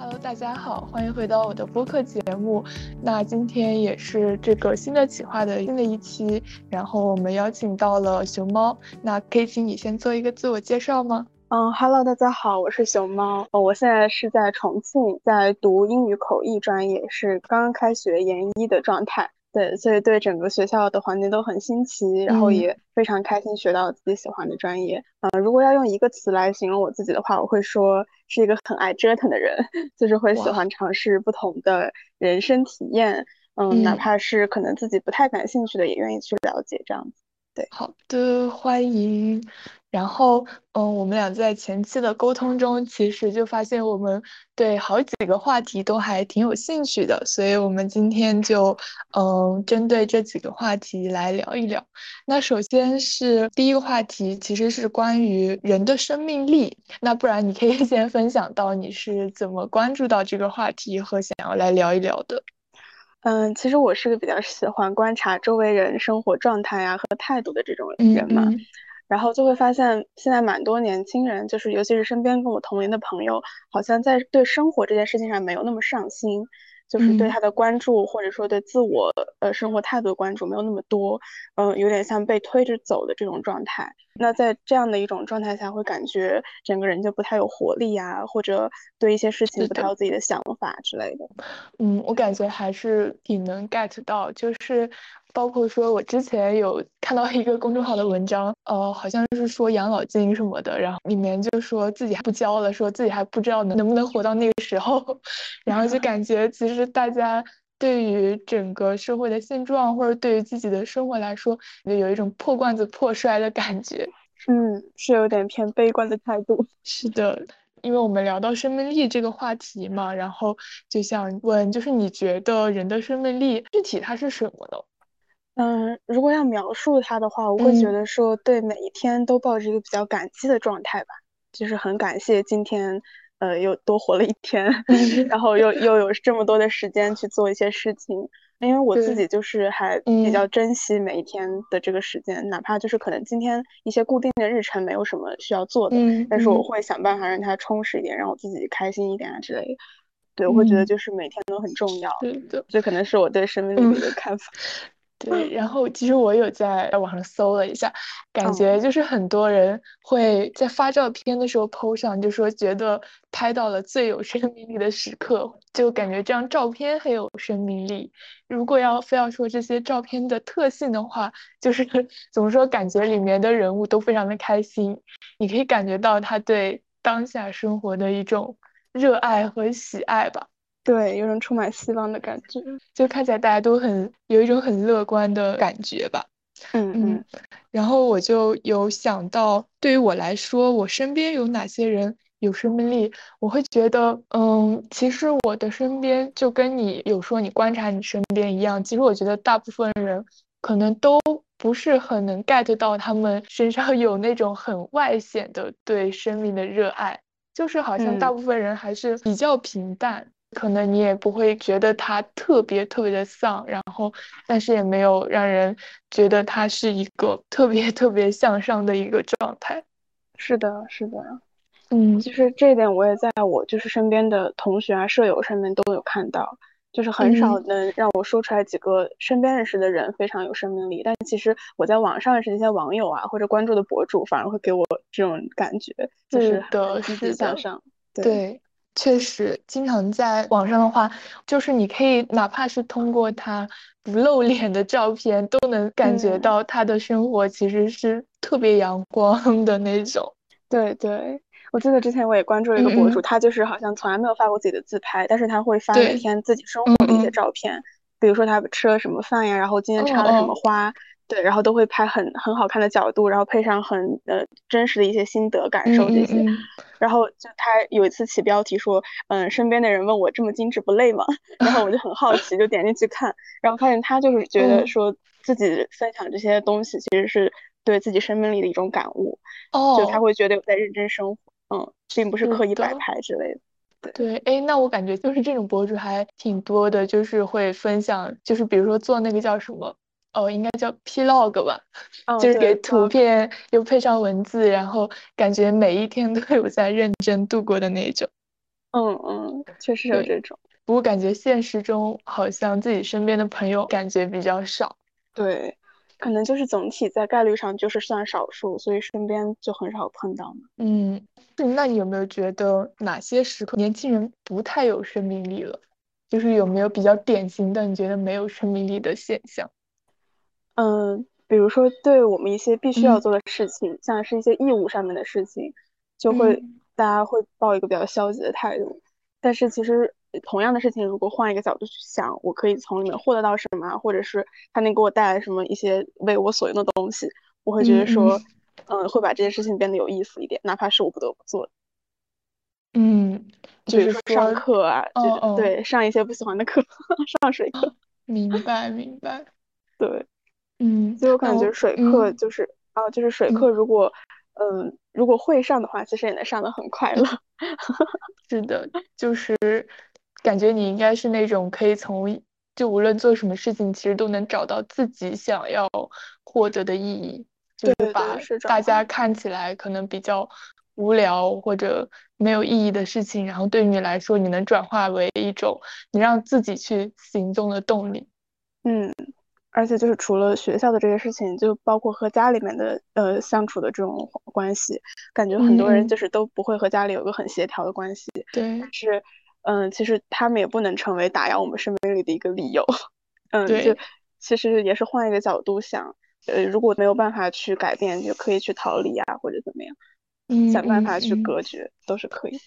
Hello，大家好，欢迎回到我的播客节目。那今天也是这个新的企划的新的一期，然后我们邀请到了熊猫。那可以请你先做一个自我介绍吗？嗯哈喽大家好，我是熊猫。我现在是在重庆，在读英语口译专业，是刚刚开学研一的状态。对，所以对整个学校的环境都很新奇，然后也非常开心学到自己喜欢的专业。嗯，如果要用一个词来形容我自己的话，我会说是一个很爱折腾的人，就是会喜欢尝试不同的人生体验。嗯，哪怕是可能自己不太感兴趣的，也愿意去了解这样子。对，好的，欢迎。然后，嗯，我们俩在前期的沟通中，其实就发现我们对好几个话题都还挺有兴趣的，所以我们今天就，嗯，针对这几个话题来聊一聊。那首先是第一个话题，其实是关于人的生命力。那不然你可以 先分享到你是怎么关注到这个话题和想要来聊一聊的。嗯，其实我是个比较喜欢观察周围人生活状态呀和态度的这种人嘛。然后就会发现，现在蛮多年轻人，就是尤其是身边跟我同龄的朋友，好像在对生活这件事情上没有那么上心，就是对他的关注或者说对自我呃生活态度的关注没有那么多，嗯，有点像被推着走的这种状态。那在这样的一种状态下，会感觉整个人就不太有活力呀，或者对一些事情不太有自己的想法之类的。嗯，我感觉还是挺能 get 到，就是。包括说，我之前有看到一个公众号的文章，呃，好像是说养老金什么的，然后里面就说自己还不交了，说自己还不知道能能不能活到那个时候，然后就感觉其实大家对于整个社会的现状，或者对于自己的生活来说，就有一种破罐子破摔的感觉。嗯，是有点偏悲观的态度。是的，因为我们聊到生命力这个话题嘛，然后就想问，就是你觉得人的生命力具体它是什么呢？嗯，如果要描述它的话，我会觉得说，对每一天都抱着一个比较感激的状态吧，就是很感谢今天，呃，又多活了一天，然后又又有这么多的时间去做一些事情。因为我自己就是还比较珍惜每一天的这个时间，哪怕就是可能今天一些固定的日程没有什么需要做的，但是我会想办法让它充实一点，让我自己开心一点啊之类的。对，我会觉得就是每天都很重要。对的，这可能是我对生命力的一个看法。对，然后其实我有在网上搜了一下，感觉就是很多人会在发照片的时候 PO 上，就说觉得拍到了最有生命力的时刻，就感觉这张照片很有生命力。如果要非要说这些照片的特性的话，就是 怎么说，感觉里面的人物都非常的开心，你可以感觉到他对当下生活的一种热爱和喜爱吧。对，有种充满希望的感觉，就看起来大家都很有一种很乐观的感觉吧。嗯嗯。然后我就有想到，对于我来说，我身边有哪些人有生命力？我会觉得，嗯，其实我的身边就跟你有说你观察你身边一样。其实我觉得大部分人可能都不是很能 get 到他们身上有那种很外显的对生命的热爱，就是好像大部分人还是比较平淡。可能你也不会觉得他特别特别的丧，然后，但是也没有让人觉得他是一个特别特别向上的一个状态。是的，是的，嗯，就是这一点我也在我就是身边的同学啊、舍友上面都有看到，就是很少能让我说出来几个身边认识的人非常有生命力，但其实我在网上认识一些网友啊或者关注的博主，反而会给我这种感觉，就是积极向上，对。确实，经常在网上的话，就是你可以哪怕是通过他不露脸的照片，都能感觉到他的生活其实是特别阳光的那种。对对，我记得之前我也关注了一个博主，他就是好像从来没有发过自己的自拍，但是他会发每天自己生活的一些照片，比如说他吃了什么饭呀，然后今天插了什么花。对，然后都会拍很很好看的角度，然后配上很呃真实的一些心得感受这些，然后就他有一次起标题说，嗯，身边的人问我这么精致不累吗？然后我就很好奇，就点进去看，然后发现他就是觉得说自己分享这些东西其实是对自己生命力的一种感悟，哦，就他会觉得有在认真生活，嗯，并不是刻意摆拍之类的。对，哎，那我感觉就是这种博主还挺多的，就是会分享，就是比如说做那个叫什么。哦，应该叫 Plog 吧，就是给图片又配上文字，然后感觉每一天都有在认真度过的那种。嗯嗯，确实有这种。不过感觉现实中好像自己身边的朋友感觉比较少。对，可能就是总体在概率上就是算少数，所以身边就很少碰到嘛。嗯，那你有没有觉得哪些时刻年轻人不太有生命力了？就是有没有比较典型的你觉得没有生命力的现象？嗯，比如说对我们一些必须要做的事情，像是一些义务上面的事情，就会大家会抱一个比较消极的态度。但是其实同样的事情，如果换一个角度去想，我可以从里面获得到什么，或者是它能给我带来什么一些为我所用的东西，我会觉得说，嗯，会把这件事情变得有意思一点，哪怕是我不得不做的。嗯，就是说上课啊，对，上一些不喜欢的课，上水课。明白，明白。对，嗯，所以我感觉水课就是啊，就是水课，如果嗯，如果会上的话，其实也能上的很快乐。是的，就是感觉你应该是那种可以从就无论做什么事情，其实都能找到自己想要获得的意义，就是把大家看起来可能比较无聊或者没有意义的事情，然后对于你来说，你能转化为一种你让自己去行动的动力。嗯。而且就是除了学校的这些事情，就包括和家里面的呃相处的这种关系，感觉很多人就是都不会和家里有个很协调的关系。对。但是，嗯，其实他们也不能成为打压我们生命力的一个理由。嗯，就其实也是换一个角度想，呃，如果没有办法去改变，就可以去逃离啊，或者怎么样，嗯，想办法去隔绝都是可以。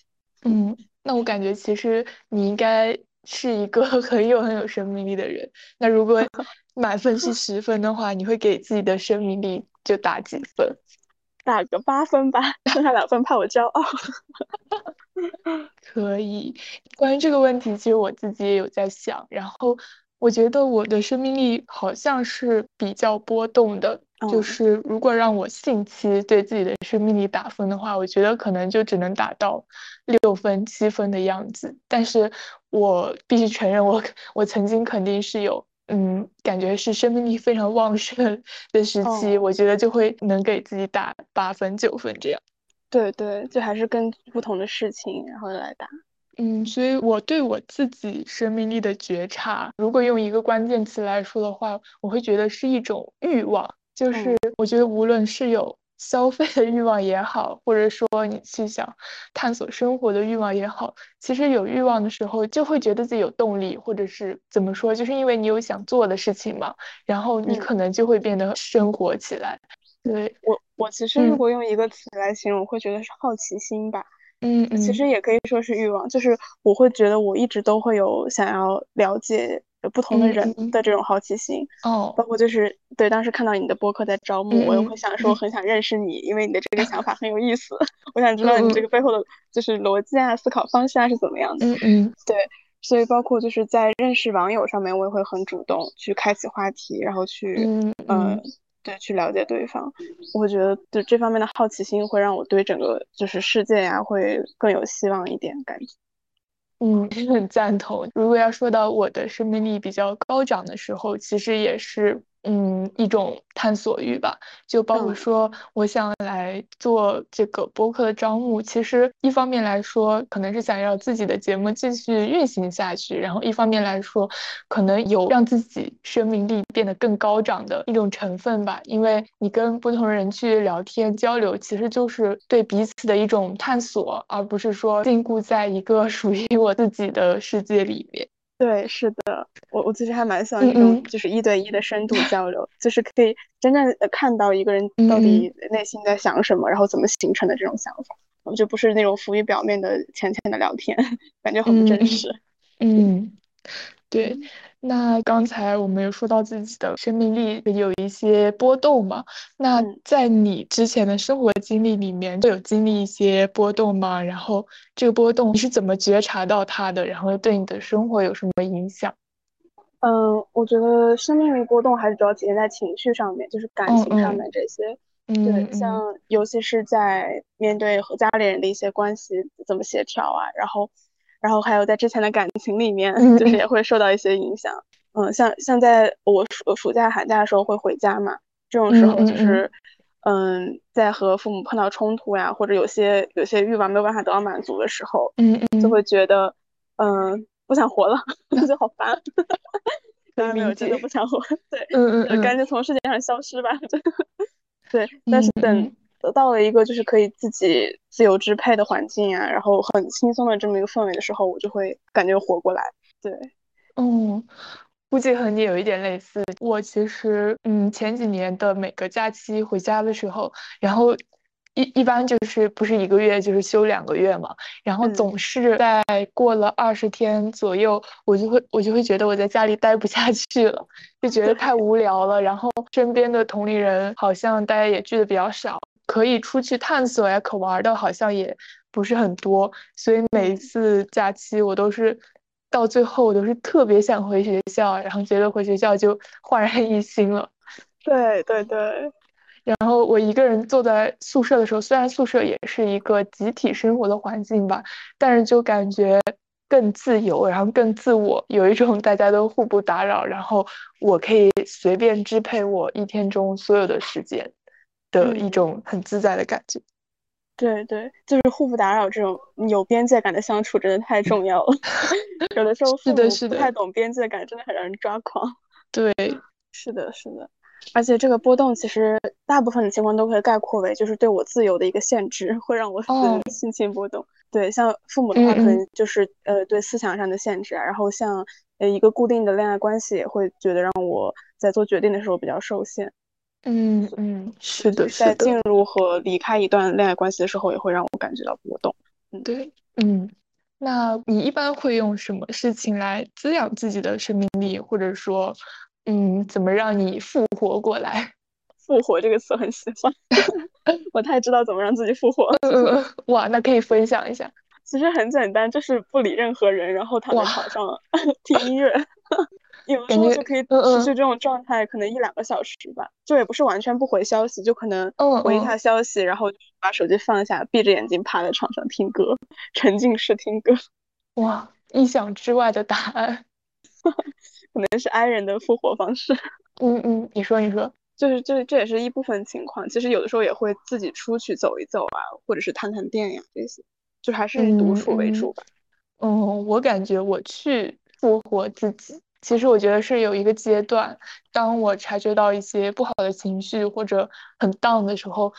嗯，那我感觉其实你应该。是一个 很有很有生命力的人。那如果满分是十分的话，你会给自己的生命力就打几分？打个八分吧，剩下两分怕我骄傲。可以。关于这个问题，其实我自己也有在想。然后我觉得我的生命力好像是比较波动的。就是如果让我近期对自己的生命力打分的话，我觉得可能就只能打到六分、七分的样子。但是我必须承认，我 我曾经肯定是有，嗯，感觉是生命力非常旺盛的时期，我觉得就会能给自己打八分、九分这样。对对，就还是跟不同的事情然后来打。嗯，所以我对我自己生命力的觉察，如果用一个关键词来说的话，我会觉得是一种欲望。就是我觉得，无论是有消费的欲望也好，或者说你去想探索生活的欲望也好，其实有欲望的时候，就会觉得自己有动力，或者是怎么说，就是因为你有想做的事情嘛，然后你可能就会变得生活起来。对我，我其实如果用一个词来形容，我会觉得是好奇心吧。嗯嗯，其实也可以说是欲望，就是我会觉得我一直都会有想要了解。不同的人的这种好奇心。哦，包括就是对当时看到你的博客在招募，我也会想说很想认识你，因为你的这个想法很有意思，我想知道你这个背后的就是逻辑啊、思考方向是怎么样的。嗯嗯，对，所以包括就是在认识网友上面，我也会很主动去开启话题，然后去嗯对去了解对方。我会觉得就这方面的好奇心会让我对整个就是世界呀会更有希望一点感觉。嗯，很 赞同。如果要说到我的生命力比较高涨的时候，其实也是。嗯，一种探索欲吧，就包括说，我想来做这个播客的招募。其实一方面来说，可能是想要自己的节目继续运行下去；然后一方面来说，可能有让自己生命力变得更高涨的一种成分吧。因为你跟不同人去聊天交流，其实就是对彼此的一种探索，而不是说禁锢在一个 属于我自己的世界里面。对，是的，我我其实还蛮喜欢这种，就是一对一的深度交流，就是可以真正看到一个人到底内心在想什么，然后怎么形成的这种想法，我就不是那种浮于表面的浅浅的聊天，感觉很不真实。嗯，对。那刚才我们有说到自己的生命力有一些波动嘛？那在你之前的生活经历里面，会有经历一些波动吗？然后这个波动你是怎么觉察到它的？然后对你的生活有什么影响？嗯，我觉得生命力波动还是主要体现在情绪上面，就是感情上面这些。对，像尤其是在面对和家里人的一些关系怎么协调啊，然后。然后还有在之前的感情里面，就是也会受到一些影响。嗯，像像在我暑暑假寒假的时候会回家嘛，这种时候就是，嗯，在和父母碰到冲突呀，或者有些有些欲望没有办法得到满足的时候，嗯嗯，就会觉得，嗯，不想活了，就好烦。没有真的不想活，对，嗯嗯，赶紧从世界上消失吧。对，但是等得到了一个就是可以自己自由支配的环境啊，然后很轻松的这么一个氛围的时候，我就会感觉活过来。对，嗯。估计和你有一点类似。我其实，嗯，前几年的每个假期回家的时候，然后一一般就是不是一个月就是休两个月嘛，然后总是在过了二十天左右，我就会我就会觉得我在家里待不下去了，就觉得太无聊了。然后身边的同龄人好像大家也聚的比较少，可以出去探索呀，可玩的好像也不是很多，所以每一次假期我都是。到最后，我都是特别想回学校，然后觉得回学校就焕然一新了。对对对。然后我一个人坐在宿舍的时候，虽然宿舍也是一个集体生活的环境吧，但是就感觉更自由，然后更自我，有一种大家都互不打扰，然后我可以随便支配我一天中所有的时间的一种很自在的感觉。对对，就是互不打扰这种有边界感的相处，真的太重要了。有的时候父母不太懂边界感，真的很让人抓狂。对，是的，是的。而且这个波动，其实大部分的情况都可以概括为，就是对我自由的一个限制，会让我心情波动。对，像父母的话，可能就是呃对思想上的限制啊。然后像呃一个固定的恋爱关系，也会觉得让我在做决定的时候比较受限。嗯嗯，是的，在进入和离开一段恋爱关系的时候，也会让我感觉到波动。嗯，对，嗯，那你一般会用什么事情来滋养自己的生命力，或者说，嗯，怎么让你复活过来？复活这个词很喜欢，我太知道怎么让自己复活。哇，那可以分享一下。其实很简单，就是不理任何人，然后躺在床上听音乐。有的时候就可以持续这种状态，可能一两个小时吧，就也不是完全不回消息，就可能回一下消息，然后把手机放下，闭着眼睛趴在床上听歌，沉浸式听歌。哇，意想之外的答案，可能是 I 人的复活方式。嗯嗯，你说你说，就是这这也是一部分情况。其实有的时候也会自己出去走一走啊，或者是探探店呀这些，就还是以独处为主吧。嗯，我感觉我去复活自己。其实我觉得是有一个阶段，当我察觉到一些不好的情绪或者很 down 的时候，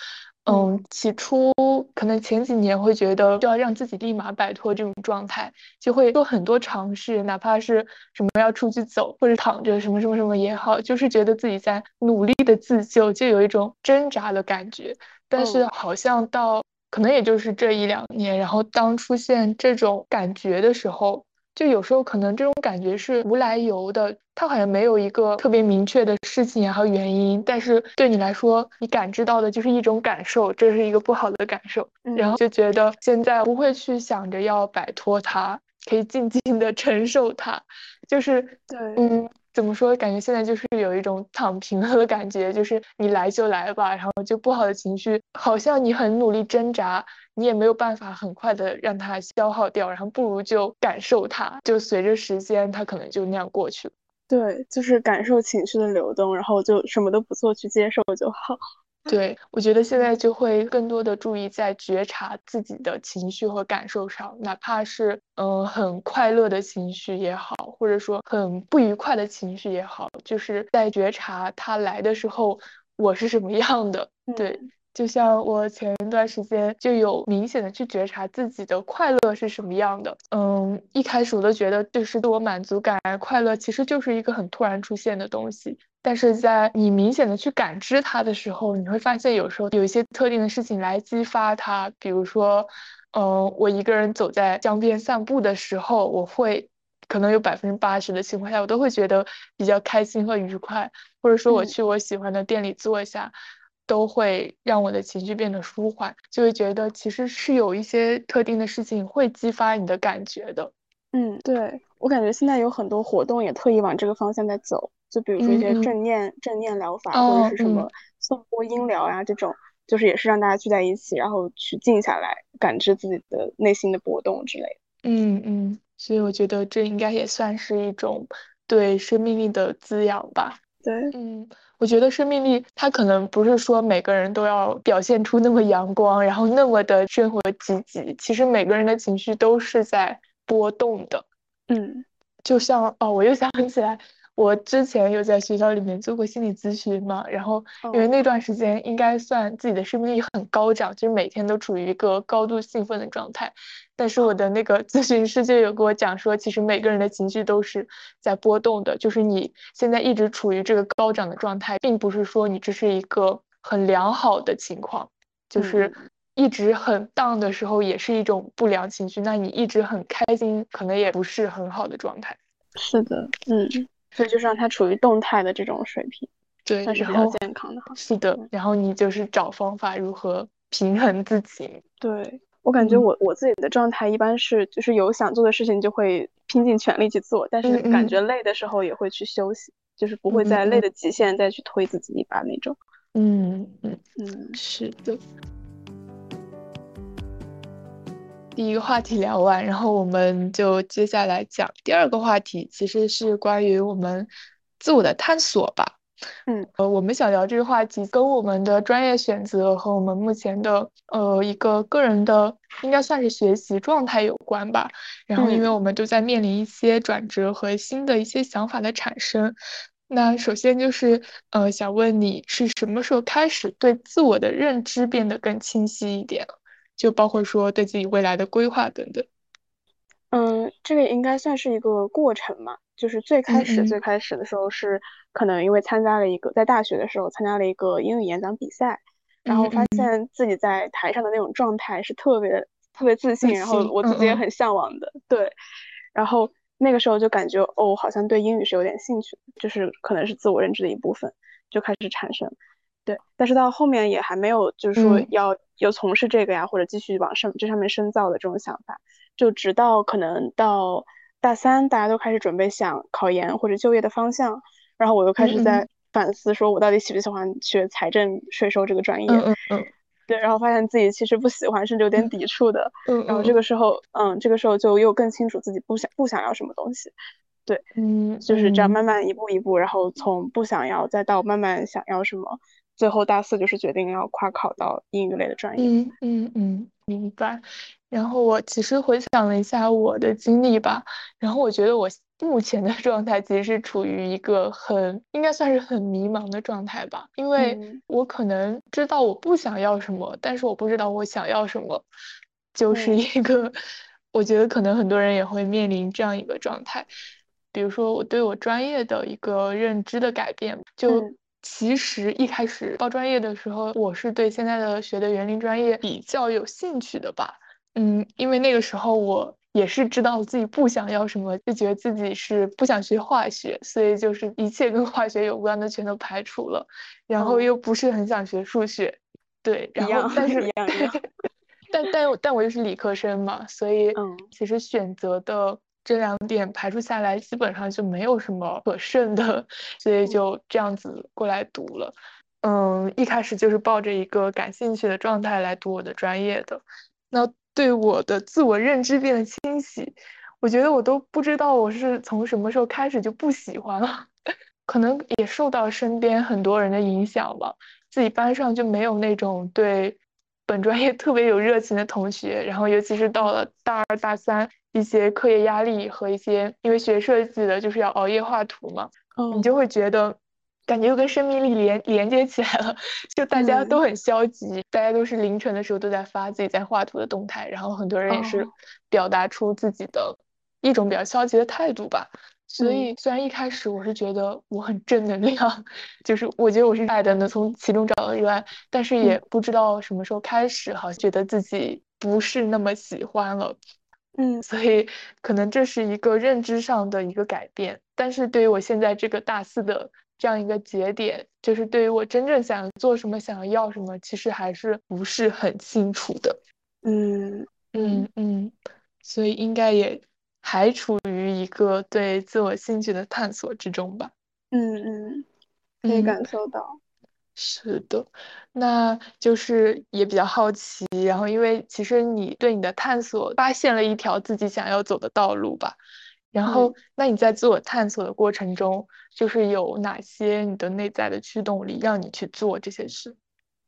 嗯，起初可能前几年会觉得就要让自己立马摆脱这种状态，就会做很多尝试，哪怕是什么要出去走或者躺着什么什么什么也好，就是觉得自己在努力的自救，就有一种挣扎的感觉。但是好像到可能也就是这一两年，然后当出现这种感觉的时候。就有时候可能这种感觉是无来由的，它好像没有一个特别明确的事情也好原因，但是对你来说，你感知到的就是一种感受，这是一个不好的感受，然后就觉得现在不会去想着要摆脱它，可以静静的 承受它，就是对，嗯。怎么说？感觉现在就是有一种躺平了的感觉，就是你来就来吧，然后就不好的情绪，好像你很努力挣扎，你也没有办法很快的让它消耗掉，然后不如就感受它，就随着时间，它可能就那样过去了。对，就是感受情绪的流动，然后就什么都不做，去接受就好。对，我觉得现在就会更多的注意在觉察自己的情绪和感受上，哪怕是嗯很快乐的情绪也好，或者说很不愉快的情绪也好，就是在觉察它来的时候我是什么样的。对，就像我前一段时间就有明显的去觉察自己的快乐是什么样的。嗯，一开始我都觉得就是自我满足感、快乐其实就是一个很突然出现的东西。但是在你明显的去感知它的时候，你会发现有时候有一些特定的事情来激发它，比如说，嗯，我一个人走在江边散步的时候，我会可能有百分之八十的情况下，我都会觉得比较开心和愉快，或者说我去我喜欢的店里坐一下，都会让我的情绪变得舒缓，就会觉得其实是有一些特定的事情会激发你的感觉的。嗯，对我感觉现在有很多活动也特意往这个方向在走。就比如说一些正念正念疗法，或者是什么颂钵音疗呀，这种就是也是让大家聚在一起，然后去静下来，感知自己的内心的波动之类的。嗯嗯，所以我觉得这应该也算是一种对生命力的滋养吧。对，嗯。我觉得生命力它可能不是说每个人都要表现出那么阳光，然后那么的生活积极。其实每个人的情绪都是在波动的。嗯，就像哦，我又想起来。我之前有在学校里面做过心理咨询嘛，然后因为那段时间应该算自己的生命力很高涨，就是每天都处于一个高度兴奋的状态。但是我的那个咨询师就有跟我讲说，其实每个人的情绪都是在波动的，就是你现在一直处于这个高涨的状态，并不是说你这是一个很良好的情况，就是一直很 down 的时候也是一种不良情绪，那你一直很开心，可能也不是很好的状态。是的，嗯。所以就是让它处于动态的这种水平，对，算是比较健康的哈。是的，然后你就是找方法如何平衡自己。对我感觉我我自己的状态一般是就是有想做的事情就会拼尽全力去做，但是感觉累的时候也会去休息，就是不会在累的极限再去推自己一把那种。嗯嗯嗯，是的。第一个话题聊完，然后我们就接下来讲第二个话题，其实是关于我们自我的探索吧。嗯，呃，我们想聊这个话题，跟我们的专业选择和我们目前的呃一个个人的应该算是学习状态有关吧。然后，因为我们都在面临一些转折和新的一些想法的产生。那首先就是呃，想问你是什么时候开始对自我的认知变得更清晰一点？就包括说对自己未来的规划等等。嗯，这个应该算是一个过程嘛。就是最开始最开始的时候是可能因为参加了一个在大学的时候参加了一个英语演讲比赛，然后发现自己在台上的那种状态是特别特别自信，然后我自己也很向往的。对，然后那个时候就感觉哦，好像对英语是有点兴趣，就是可能是自我认知的一部分就开始产生。对，但是到后面也还没有，就是说要要从事这个呀，或者继续往上这上面深造的这种想法。就直到可能到大三，大家都开始准备想考研或者就业的方向，然后我又开始在反思，说我到底喜不喜欢学财政税收这个专业？嗯嗯。对，然后发现自己其实不喜欢，甚至有点抵触的。嗯。然后这个时候，嗯，这个时候就又更清楚自己不想不想要什么东西。对，嗯，就是这样慢慢一步一步，然后从不想要再到慢慢想要什么。最后大四就是决定要跨考到英语类的专业。嗯嗯嗯，明白。然后我其实回想了一下我的经历吧，然后我觉得我目前的状态其实是处于一个很应该算是很迷茫的状态吧，因为我可能知道我不想要什么，但是我不知道我想要什么，就是一个我觉得可能很多人也会面临这样一个状态。比如说我对我专业的一个认知的改变，就。其实一开始报专业的时候，我是对现在的学的园林专业比较有兴趣的吧。嗯，因为那个时候我也是知道自己不想要什么，就觉得自己是不想学化学，所以就是一切跟化学有关的全都排除了。然后又不是很想学数学，对，然后但是 但但但我又是理科生嘛，所以其实选择的。这两点排除下来，基本上就没有什么可剩的，所以就这样子过来读了。嗯，一开始就是抱着一个感兴趣的状态来读我的专业的。那对我的自我认知变得清晰，我觉得我都不知道我是从什么时候开始就不喜欢了，可能也受到身边很多人的影响吧。自己班上就没有那种对本专业特别有热情的同学，然后尤其是到了大二大三。一些课业压力和一些，因为学设计的就是要熬夜画图嘛，你就会觉得感觉又跟生命力连连接起来了，就大家都很消极，大家都是凌晨的时候都在发自己在画图的动态，然后很多人也是表达出自己的一种比较消极的态度吧。所以虽然一开始我是觉得我很正能量，就是我觉得我是爱的，能从其中找到热爱，但是也不知道什么时候开始，好像觉得自己不是那么喜欢了。嗯，所以可能这是一个认知上的一个改变，但是对于我现在这个大四的这样一个节点，就是对于我真正想做什么、想要什么，其实还是不是很清楚的。嗯。嗯嗯，所以应该也还处于一个对自我兴趣的探索之中吧。嗯嗯，可以感受到。是的，那就是也比较好奇，然后因为其实你对你的探索发现了一条自己想要走的道路吧，然后，那你在自我探索的过程中，就是有哪些你的内在的驱动力让你去做这些事？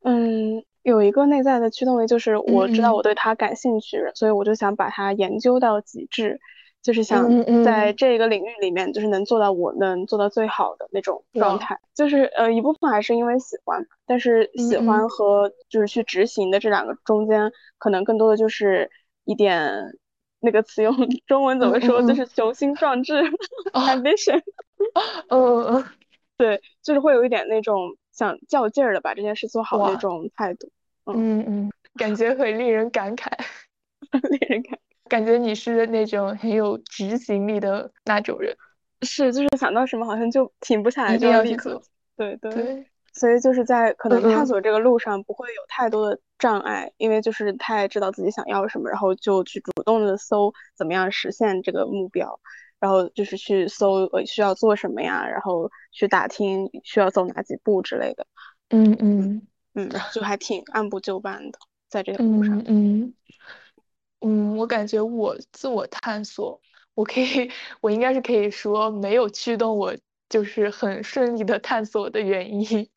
嗯，有一个内在的驱动力，就是我知道我对它感兴趣，所以我就想把它研究到极致，就是想在这个领域里面，就是能做到我能做到最好的那种状态。就是呃，一部分还是因为喜欢，但是喜欢和就是去执行的这两个中间，可能更多的就是一点。那个词用中文怎么说？就是雄心壮志，ambition。嗯嗯嗯，对，就是会有一点那种想较劲儿的把这件事做好那种态度。嗯嗯，感觉很令人感慨，令人感感觉你是那种很有执行力的那种人。是，就是想到什么好像就停不下来，就要立刻。对对。所以就是在可能探索这个路上不会有太多的障碍，因为就是太知道自己想要什么，然后就去主动的搜怎么样实现这个目标，然后就是去搜呃需要做什么呀，然后去打听需要走哪几步之类的。嗯嗯嗯，然后就还挺按部就班的，在这个路上。嗯嗯嗯，我感觉我自我探索，我可以，我应该是可以说没有驱动我。就是很顺利的探索的原因，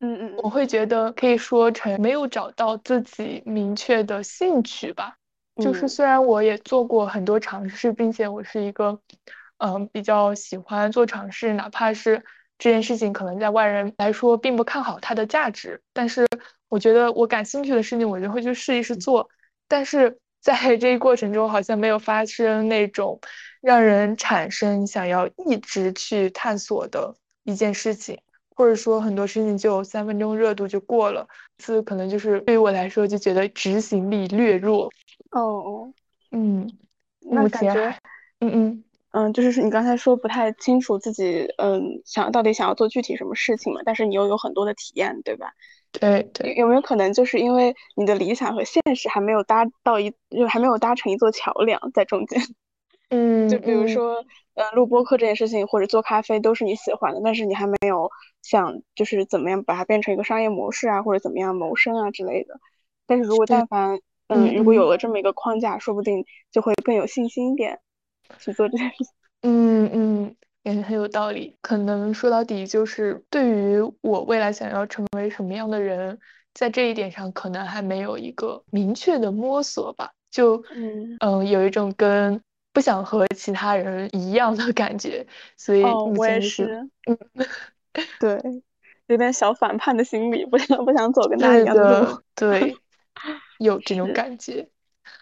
嗯 嗯，我会觉得可以说成没有找到自己明确的兴趣吧。就是虽然我也做过很多尝试，并且我是一个，嗯，比较喜欢做尝试，哪怕是这件事情可能在外人来说并不看好它的价值，但是我觉得我感兴趣的事情，我就会去试一试做。但是在这一过程中，好像没有发生那种让人产生想要一直去探索的一件事情，或者说很多事情就三分钟热度就过了。这可能就是对于我来说，就觉得执行力略弱。哦哦，嗯，那感觉，嗯嗯嗯，就是你刚才说不太清楚自己，嗯，想到底想要做具体什么事情嘛？但是你又有很多的体验，对吧？对对，有没有可能就是因为你的理想和现实还没有搭到一，就还没有搭成一座桥梁在中间？嗯，就比如说，呃，录播课这件事情或者做咖啡都是你喜欢的，但是你还没有想就是怎么样把它变成一个商业模式啊，或者怎么样谋生啊之类的。但是如果但凡，嗯，如果有了这么一个框架，说不定就会更有信心一点去做这件事情。嗯嗯。也很有道理，可能说到底就是对于我未来想要成为什么样的人，在这一点上可能还没有一个明确的摸索吧。就嗯嗯，有一种跟不想和其他人一样的感觉，所以我也是，嗯，对，有点小反叛的心理，不想不想走跟大家一样的路，对，有这种感觉。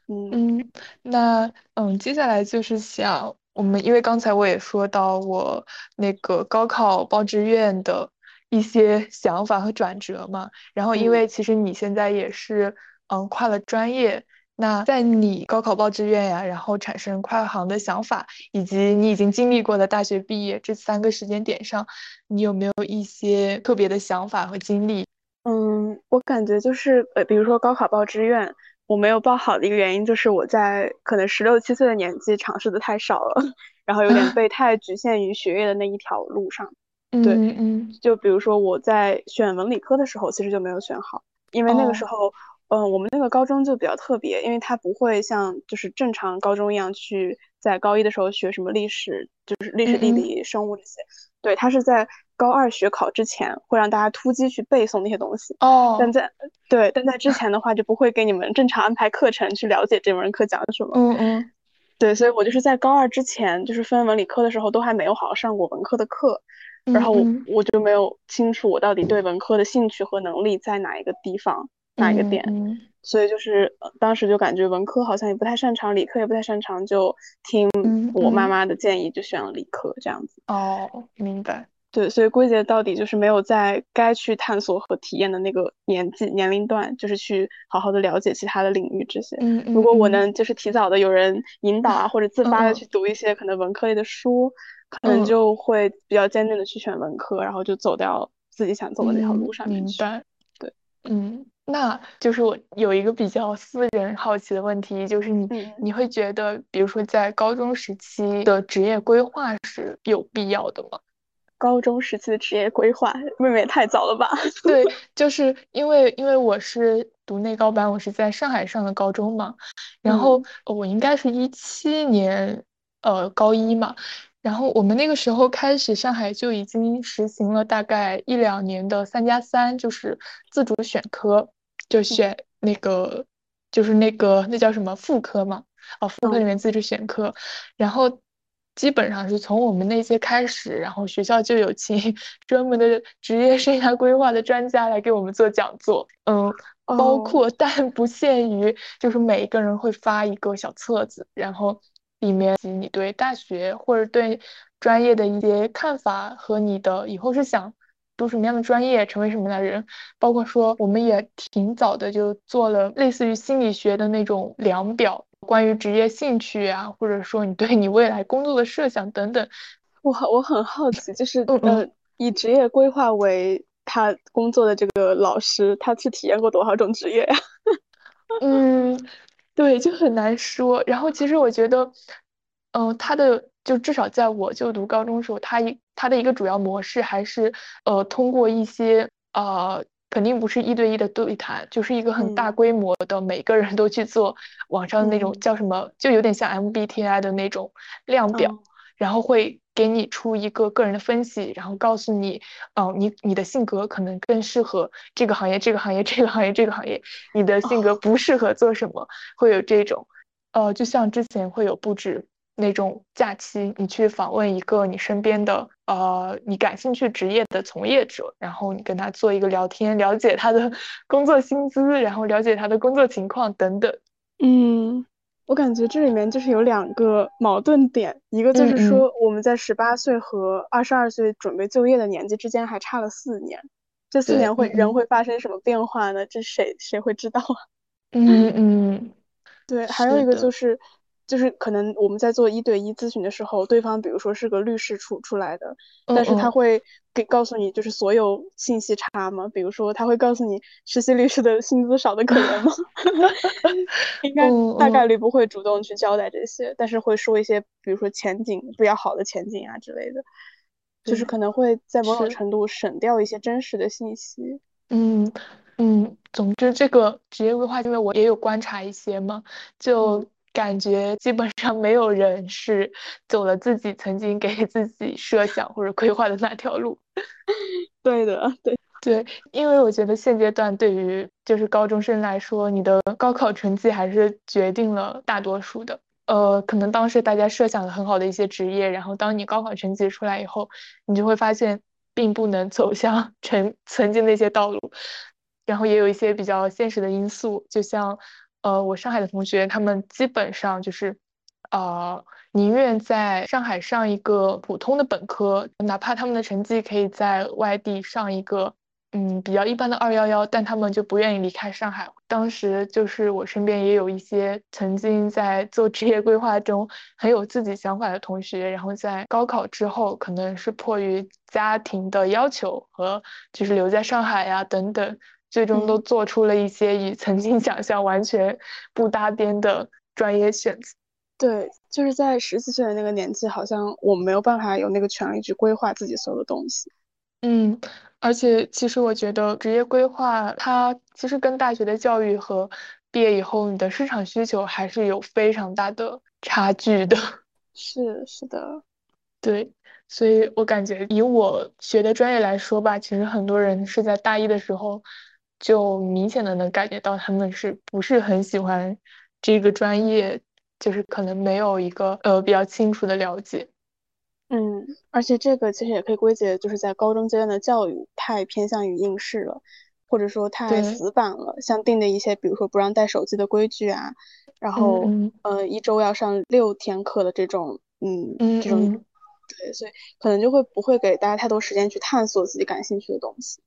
嗯，那嗯，接下来就是想。我们因为刚才我也说到我那个高考报志愿的一些 想法和转折嘛，然后因为其实你现在也是嗯跨了专业，那在你高考报志愿呀，然后产生跨行的想法，以及你已经经历过的大学毕业这三个时间点上，你有没有一些特别的想法和经历？嗯，我感觉就是呃，比如说高考报志愿。我没有报好的一个原因就是我在可能十六七岁的年纪尝试的太少了，然后有点 被太局限于学业的那一条路上。对，嗯，就比如说我在选文理科的时候，其实就没有选好，因为那个时候，嗯，我们那个高中就比较特别，因为它不会像就是正常高中一样去在高一的时候学什么历史，就是历史、地理、生物这些。对，它是在。高二学考之前会让大家突击去背诵那些东西哦，但在对，但在之前的话就不会给你们正常安排课程去了解这门课讲的什么。嗯嗯，对，所以我就是在高二之前，就是分文理科的时候都还没有好好上过文科的课，然后我就没有清楚我到底对文科的兴趣和能力在哪一个地方哪一个点，所以就是当时就感觉文科好像也不太擅长，理科也不太擅长，就听我妈妈的建议就选了理科这样子。哦，明白。对，所以归结到底就是没有在该去探索和体验的那个年纪年龄段，就是去好好的了解其他的领域这些。嗯如果我能就是提早的有人引导啊，或者自发的去读一些可能文科类的书，可能就会比较坚定的去选文科，然后就走到自己想走的那条路上面去。对，嗯，那就是我有一个比较私人好奇的问题，就是你你会觉得，比如说在高中时期的职业规划是有必要的吗？高中时期的职业规划，未免太早了吧？对，就是因为因为我是读内高班，我是在上海上的高中嘛，然后我应该是一七年呃高一嘛，然后我们那个时候开始，上海就已经实行了大概一两年的三加三，就是自主选科，就选那个就是那个那叫什么副科嘛，哦，副科里面自主选科，然后。基本上是从我们那些开始，然后学校就有请 专门的职业生涯规划的专家来给我们做讲座。嗯，包括 但不限于，就是每一个人会发一个小册子，然后里面你对大学或者对专业的一些看法和你的以后是想读什么样的专业，成为什么样的人。包括说，我们也挺早的就做了类似于心理学的那种量表。关于职业兴趣啊，或者说你对你未来工作的设想等等，我我很好奇，就是呃，以职业规划为他工作的这个老师，他是体验过多少种职业呀？嗯，对，就很难说。然后其实我觉得，嗯，他的就至少在我就读高中时候，他一他的一个主要模式还是呃，通过一些呃。肯定不是一对一的对谈，就是一个很大规模的，每个人都去做网上的那种叫什么，就有点像 MBTI 的那种量表，然后会给你出一个个人的分析，然后告诉你，哦，你你的性格可能更适合这个行业，这个行业，这个行业，这个行业，你的性格不适合做什么，会有这种，呃，就像之前会有布置。那种假期，你去访问一个你身边的呃你感兴趣职业的从业者，然后你跟他做一个聊天，了解他的 工作薪资，然后了解他的工作情况等等。嗯，我感觉这里面就是有两个矛盾点，一个就是说我们在十八岁和二十二岁准备就业的年纪之间还差了四年，这四年会人会发生什么变化呢？这谁谁会知道啊？嗯嗯，对，还有一个就是。就是可能我们在做一对一咨询的时候，对方比如说是个律师出出来的，但是他会给告诉你就是所有信息差吗？比如说他会告诉你实习律师的薪资少的可怜吗？应该大概率不会主动去交代这些，但是会说一些比如说前景比较好的前景啊之类的，就是可能会在某种程度省掉一些真实的信息。嗯嗯，总之这个职业规划，因为我也有观察一些嘛，就。感觉基本上没有人是走了自己曾经给自己设想或者规划的那条路。对的，对对，因为我觉得现阶段对于就是高中生来说，你的高考成绩还是决定了大多数的。呃，可能当时大家设想的很好的一些职业，然后当你高考成绩出来以后，你就会发现并不能走向曾曾经那些道路，然后也有一些比较现实的因素，就像。呃，我上海的同学，他们基本上就是，呃，宁愿在上海上一个普通的本科，哪怕他们的成绩可以在外地上一个，嗯，比较一般的二幺幺，但他们就不愿意离开上海。当时就是我身边也有一些曾经在做职业规划中很有自己想法的同学，然后在高考之后，可能是迫于家庭的要求和就是留在上海呀等等。最终都做出了一些与曾经想象完全不搭边的专业选择。对，就是在十四岁的那个年纪，好像我们没有办法有那个权利去规划自己所有的东西。嗯，而且其实我觉得职业规划它其实跟大学的教育和毕业以后你的市场需求还是有非常大的差距的。是是的，对。所以我感觉以我学的专业来说吧，其实很多人是在大一的时候。就明显的能感觉到他们是不是很喜欢这个专业，就是可能没有一个呃比较清楚的了解。嗯，而且这个其实也可以归结，就是在高中阶段的教育太偏向于应试了，或者说太死板了，像定的一些，比如说不让带手机的规矩啊，然后呃一周要上六天课的这种，嗯，这种，对，所以可能就会不会给大家太多时间去探索自己感兴趣的东西。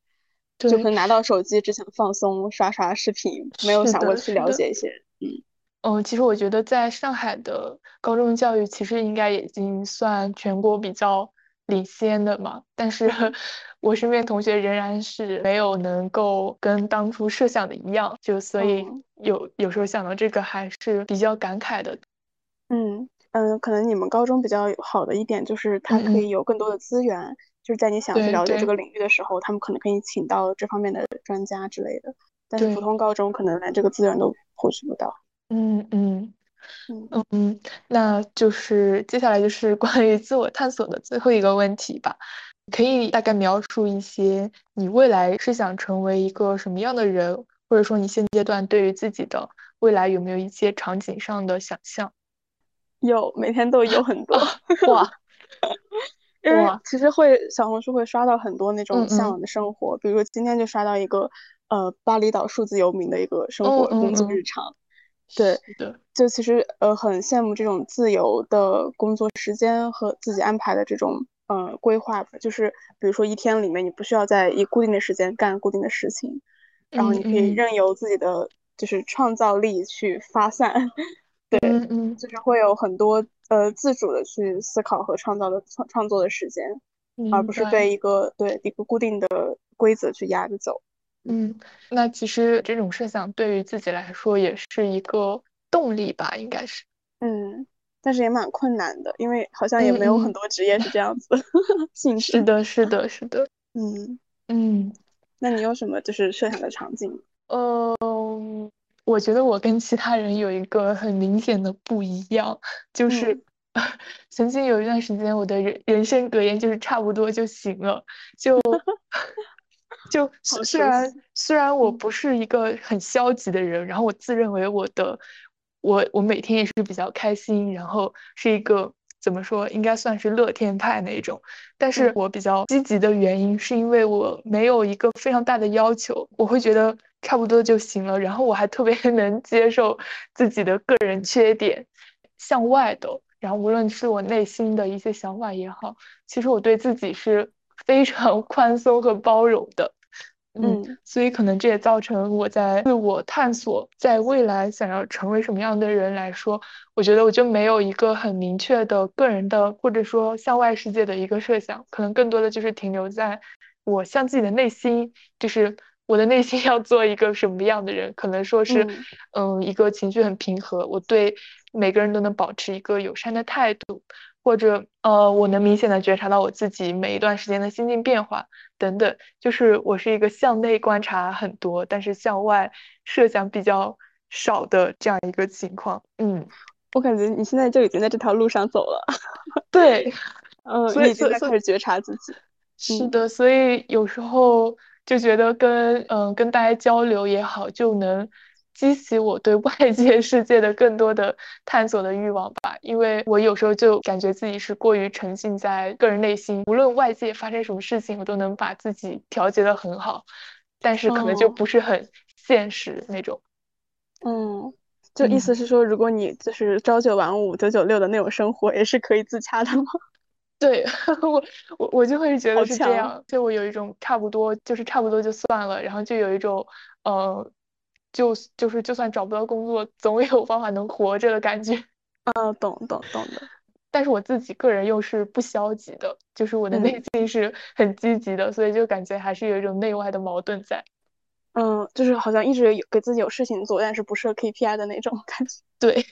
就可能拿到手机只想放松刷刷视频，没有想过去了解一些。嗯嗯，其实我觉得在上海的高中教育其实应该已经算全国比较领先的嘛，但是 我身边同学仍然是没有能够跟当初设想的一样，就所以有有时候想到这个还是比较感慨的。嗯嗯，可能你们高中比较好的一点就是它可以有更多的资源。就是在你想去了解这个领域的时候，他们可能可以请到这方面的专家之类的。但是普通高中可能连这个资源都获取不到。嗯嗯，嗯嗯，那就是接下来就是关于自我探索的最后一个问题吧。可以大概描述一些你未来是想成为一个什么样的人，或者说你现阶段对于自己的未来有没有一些场景上的想象？有，每天都有很多哇，因为其实会小红书会刷到很多那种向往的生活，比如今天就刷到一个呃巴厘岛数字游民的一个生活工作日常。对的，就其实呃很羡慕这种自由的工作时间和自己安排的这种呃规划吧。就是比如说一天里面你不需要在一固定的时间干固定的事情，然后你可以任由自己的就是创造力去发散。对，嗯，就是会有很多呃自主的去思考和创造的创创作的时间，而不是被一个对一个固定的规则去压着走。嗯，那其实这种设想对于自己来说也是一个动力吧，应该是。嗯，但是也蛮困难的，因为好像也没有很多职业是这样子。是的，是的，是的。嗯嗯，那你有什么就是设想的场景？嗯，我觉得我跟其他人有一个很明显的不一样，就是 曾经有一段时间，我的人人生格言就是差不多就行了，就。就虽然虽然我不是一个很消极的人，然后我自认为我的我我每天也是比较开心，然后是一个怎么说应该算是乐天派那种。但是我比较积极的原因是因为我没有一个非常大的要求，我会觉得差不多就行了。然后我还特别能接受自己的个人缺点，向外的，然后无论是我内心的一些想法也好，其实我对自己是非常 宽松和包容的。嗯，所以可能这也造成我在自我探索，在未来想要成为什么样的人来说，我觉得我就没有一个很明确的个人的，或者说向外世界的一个设想，可能更多的就是停留在我向自己的内心，就是我的内心 要做一个什么样的人，可能说是，嗯，一个情绪很平和，我对每个人都能保持一个友善的态度。或者呃，我能明显的觉察到我自己每一段时间的心境变化等等，就是我是一个向内观察很多，但是向外设想比较少的这样一个情况。嗯，我感觉你现在就已经在这条路上走了。对，嗯，所以已经在开始觉察自己。是的，所以有时候就觉得跟嗯跟大家交流也好，就能。激起我对外界世界的更多的探索的欲望吧，因为我有时候就感觉自己是过于沉浸在个人内心，无论外界发生什么事情，我都能把自己调节的很好，但是可能就不是很现实那种。嗯，就意思是说，如果你就是朝九晚五、九九六的那种生活，也是可以自洽的吗？对 我，我我就会觉得是这样，就我有一种差不多，就是差不多就算了，然后就有一种呃。就就是就算找不到工作，总有方法能活着的感觉。啊，懂懂懂的。但是我自己个人又是不消极的，就是我的内心是很积极的，所以就感觉还是有一种内外的矛盾在。嗯，就是好像一直有给自己有事情做，但是不设 KPI 的那种感觉。对，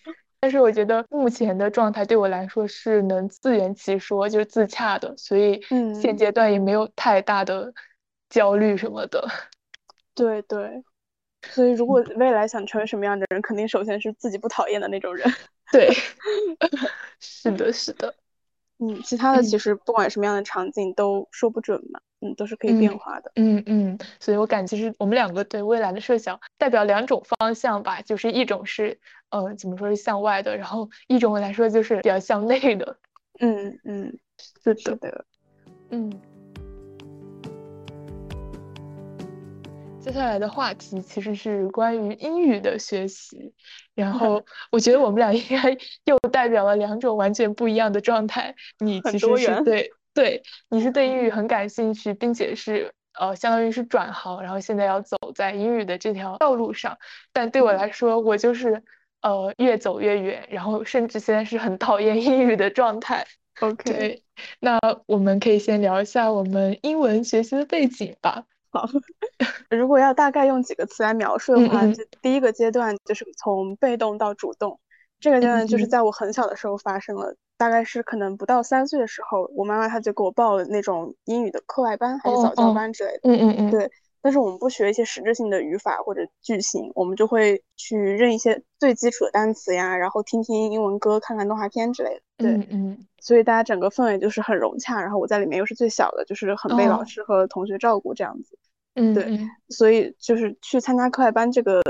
但是我觉得目前的状态对我来说是能自圆其说，就是自洽的，所以现阶段也没有太大的焦虑什么的。对对。所以，如果未来想成为什么样的人，肯定首先是自己不讨厌的那种人。对，是的，是的。嗯，其他的其实不管什么样的场景都说不准嘛，嗯，都是可以变化的。嗯嗯。所以我感其实我们两个对未来的设想代表两种方向吧，就是一种是呃怎么说是向外的，然后一种来说就是比较向内的。嗯嗯，是的。嗯。接下来的话题其实是关于英语的学习，然后我觉得我们俩应该又代表了两种完全不一样的状态。你其实是对对，你是对英语很感兴趣，并且是呃相当于是转行，然后现在要走在英语的这条道路上。但对我来说，我就是呃越走越远，然后甚至现在是很讨厌英语的状态。OK，那我们可以先聊一下我们英文学习的背景吧。好，如果要大概用几个词来描述的话，就第一个阶段就是从被动到主动。这个阶段就是在我很小的时候发生了，大概是可能不到三岁的时候，我妈妈她就给我报了那种英语的课外班还是早教班之类的。嗯嗯嗯。对，但是我们不学一些实质性的语法或者句型，我们就会去认一些最基础的单词呀，然后听听英文歌，看看动画片之类的。对，嗯，所以大家整个氛围就是很融洽，然后我在里面又是最小的，就是很被老师和同学照顾这样子。嗯，对，所以就是去参加课外班这个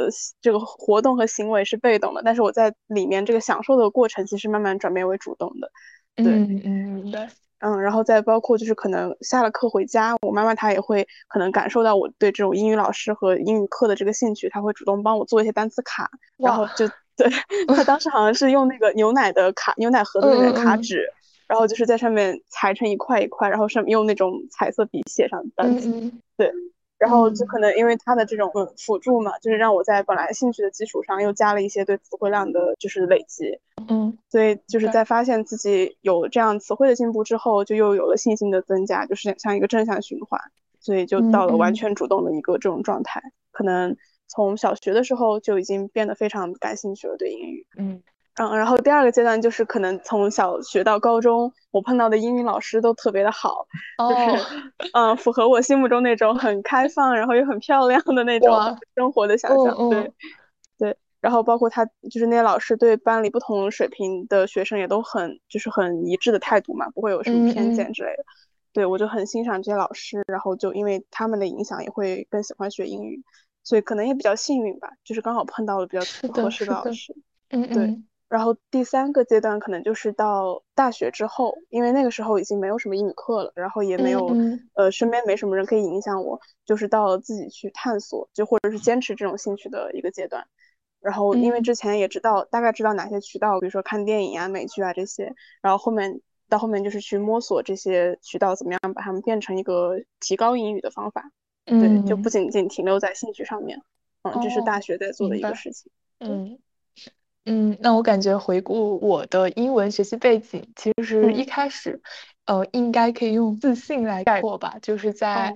这个活动和行为是被动的，但是我在里面这个享受的过程，其实慢慢转变为主动的。对，嗯嗯，明白。嗯，然后再包括就是可能下了课回家，我妈妈她也会可能感受到我对这种英语老师和英语课的这个兴趣，她会主动帮我做一些单词卡，然后就对，她当时好像是用那个牛奶的卡，牛奶盒的那个卡纸，然后就是在上面裁成一块一块，然后上面用那种彩色笔写上单词，对。然后就可能因为他的这种辅助嘛，就是让我在本来兴趣的基础上又加了一些对词汇量的，就是累积。嗯，所以就是在发现自己有这样词汇的进步之后，就又有了信心的增加，就是像一个正向循环。所以就到了完全主动的一个这种状态。可能从小学的时候就已经变得非常感兴趣了，对英语。嗯。嗯，然后第二个阶段就是可能从小学到高中，我碰到的英语老师都特别的好，就是嗯，符合我心目中那种很开放，然后又很漂亮的那种生活的想象。对，对，然后包括他就是那些老师对班里不同水平的学生也都很就是很一致的态度嘛，不会有什么偏见之类的。对我就很欣赏这些老师，然后就因为他们的影响，也会更喜欢学英语，所以可能也比较幸运吧，就是刚好碰到了比较合适的老师。嗯，对。然后第三个阶段可能就是到大学之后，因为那个时候已经没有什么英语课了，然后也没有呃身边没什么人可以影响我，就是到自己去探索，就或者是坚持这种兴趣的一个阶段。然后因为之前也知道大概知道哪些渠道，比如说看电影啊、美剧啊这些，然后后面到后面就是去摸索这些渠道怎么样把它们变成一个提高英语的方法。对，就不仅仅停留在兴趣上面。嗯，这是大学在做的一个事情。嗯。嗯，那我感觉回顾我的英文学习背景，其实一开始，呃，应该可以用自信来概括吧。就是在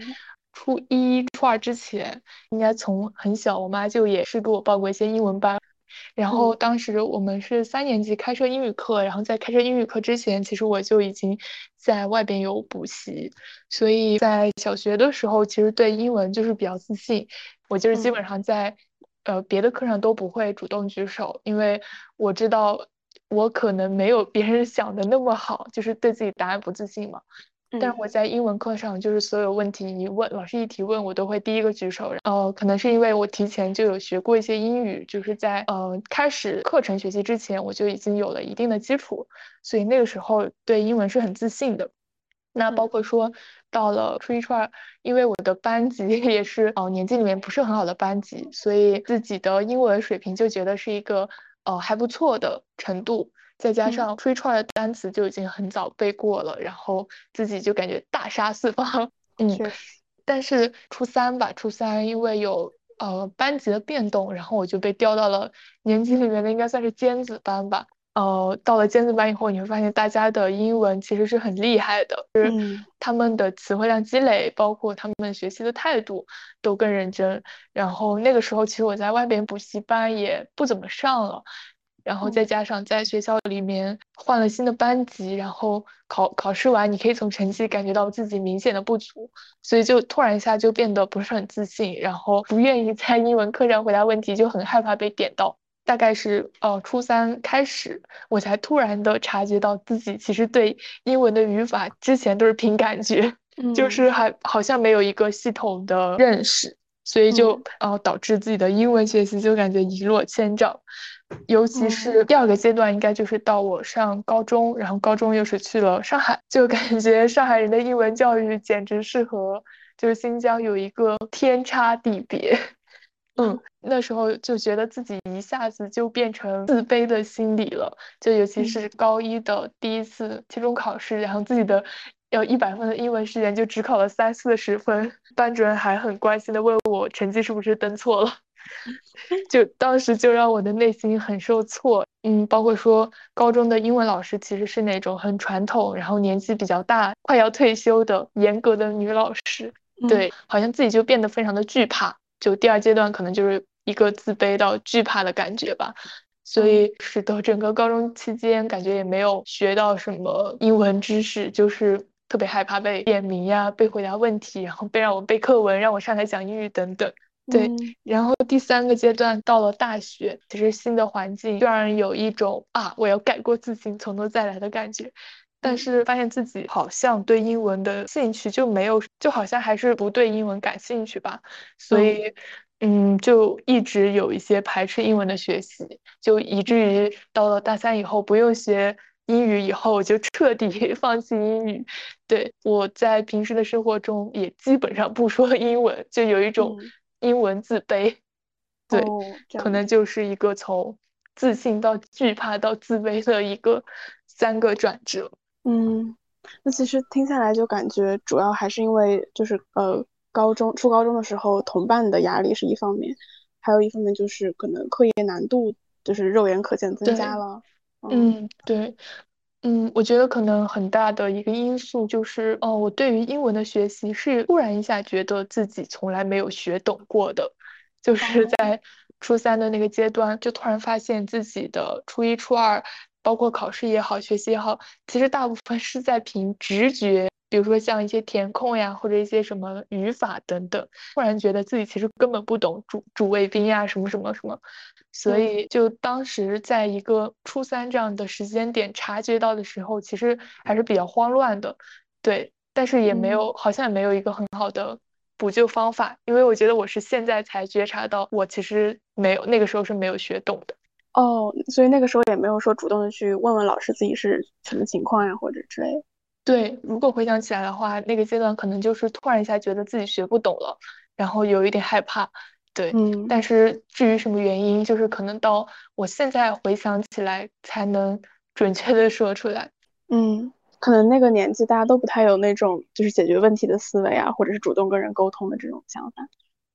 初一、初二之前，应该从很小，我妈就也是给我报过一些英文班。然后当时我们是三年级开设英语课，然后在开设英语课之前，其实我就已经在外边有补习。所以在小学的时候，其实对英文就是比较自信，我就是基本上在。呃，别的课上都不会主动举手，因为我知道我可能没有别人想的那么好，就是对自己答案不自信嘛。但是我在英文课上，就是所有问题一问，老师一提问，我都会第一个举手。呃，可能是因为我提前就有学过一些英语，就是在呃开始课程学习之前，我就已经有了一定的基础，所以那个时候对英文是很自信的。那包括说到了初一初二，因为我的班级 也是哦年级里面不是很好的班级，所以自己的英文水平就觉得是一个呃还不错的程度。再加上初一初二的单词就已经很早背过了，然后自己就感觉大杀四方。嗯，确实。但是初三吧，初三因为有呃班级的变动，然后我就被调到了年级里面的应该算是尖子班吧。呃，到了尖子班以后，你会发现大家的英文其实是很厉害的，就是他们的词汇量积累，包括他们学习的态度都更认真。然后那个时候，其实我在外边补习班也不怎么上了，然后再加上在学校里面换了新的班级，然后考考试完，你可以从成绩感觉到自己明显的不足，所以就突然一下就变得不是很自信，然后不愿意在英文课上回答问题，就很害怕被点到。大概是呃初三开始，我才突然的察觉到自己其实对英文的语法之前都是凭感觉，就是还好像没有一个系统的认识，所以就呃导致自己的英文学习就感觉一落千丈。尤其是第二个阶段，应该就是到我上高中，然后高中又是去了上海，就感觉上海人的英文教育简直是和就是新疆有一个天差地别。嗯，那时候就觉得自己一下子就变成自卑的心理了，就尤其是高一的第一次期中考试，然后自己的要一百分的英文试卷就只考了三四十分，班主任还很关心的问我成绩是不是登错了，就当时就让我的内心很受挫。嗯，包括说高中的英文老师其实是那种很传统，然后年纪比较大，快要退休的严格的女老师，对，好像自己就变得非常的惧怕。就第二阶段可能就是一个自卑到惧怕的感觉吧，所以使得整个高中期间感觉也没有学到什么英文知识，就是特别害怕被点名呀，被回答问题，然后被让我背课文，让我上台讲英语等等。对，然后第三个阶段到了大学，其实新的环境让人有一种啊，我要改过自新，从头再来的感觉。但是发现自己好像对英文的兴趣就没有，就好像还是不对英文感兴趣吧。所以，嗯，就一直有一些排斥英文的学习，就以至于到了大三以后不用学英语以后，我就彻底 放弃英语。对我在平时的生活中也基本上不说英文，就有一种。英文自卑，对，可能就是一个从自信到惧怕到自卑的一个三个转折。嗯，那其实听下来就感觉主要还是因为就是呃，高中初高中的时候同伴的压力是一方面，还有一方面就是可能课业难度就是肉眼可见增加了。嗯，对。嗯，我觉得可能很大的一个因素就是，哦，我对于英文的学习是突然一下觉得自己从来没有学懂过的，就是在初三的那个阶段，就突然发现自己的初一、初二，包括考试也好，学习也好，其实大部分是在凭直觉，比如说像一些填空呀，或者一些什么语法等等，突然觉得自己其实根本不懂主主谓宾呀，什么什么什么。所以，就当时在一个初三这样的时间点察觉到的时候，其实还是比较慌乱的，对。但是也没有，好像也没有一个很好的补救方法，因为我觉得我是现在才觉察到，我其实没有那个时候是没有学懂的。哦，所以那个时候也没有说主动的去问问老师自己是什么情况呀，或者之类。对，如果回想起来的话，那个阶段可能就是突然一下觉得自己学不懂了，然后有一点害怕。对，嗯，但是至于什么原因，就是可能到我现在回想起来才能准确的说出来。嗯，可能那个年纪大家都不太有那种就是解决问题的思维啊，或者是主动跟人沟通的这种想法。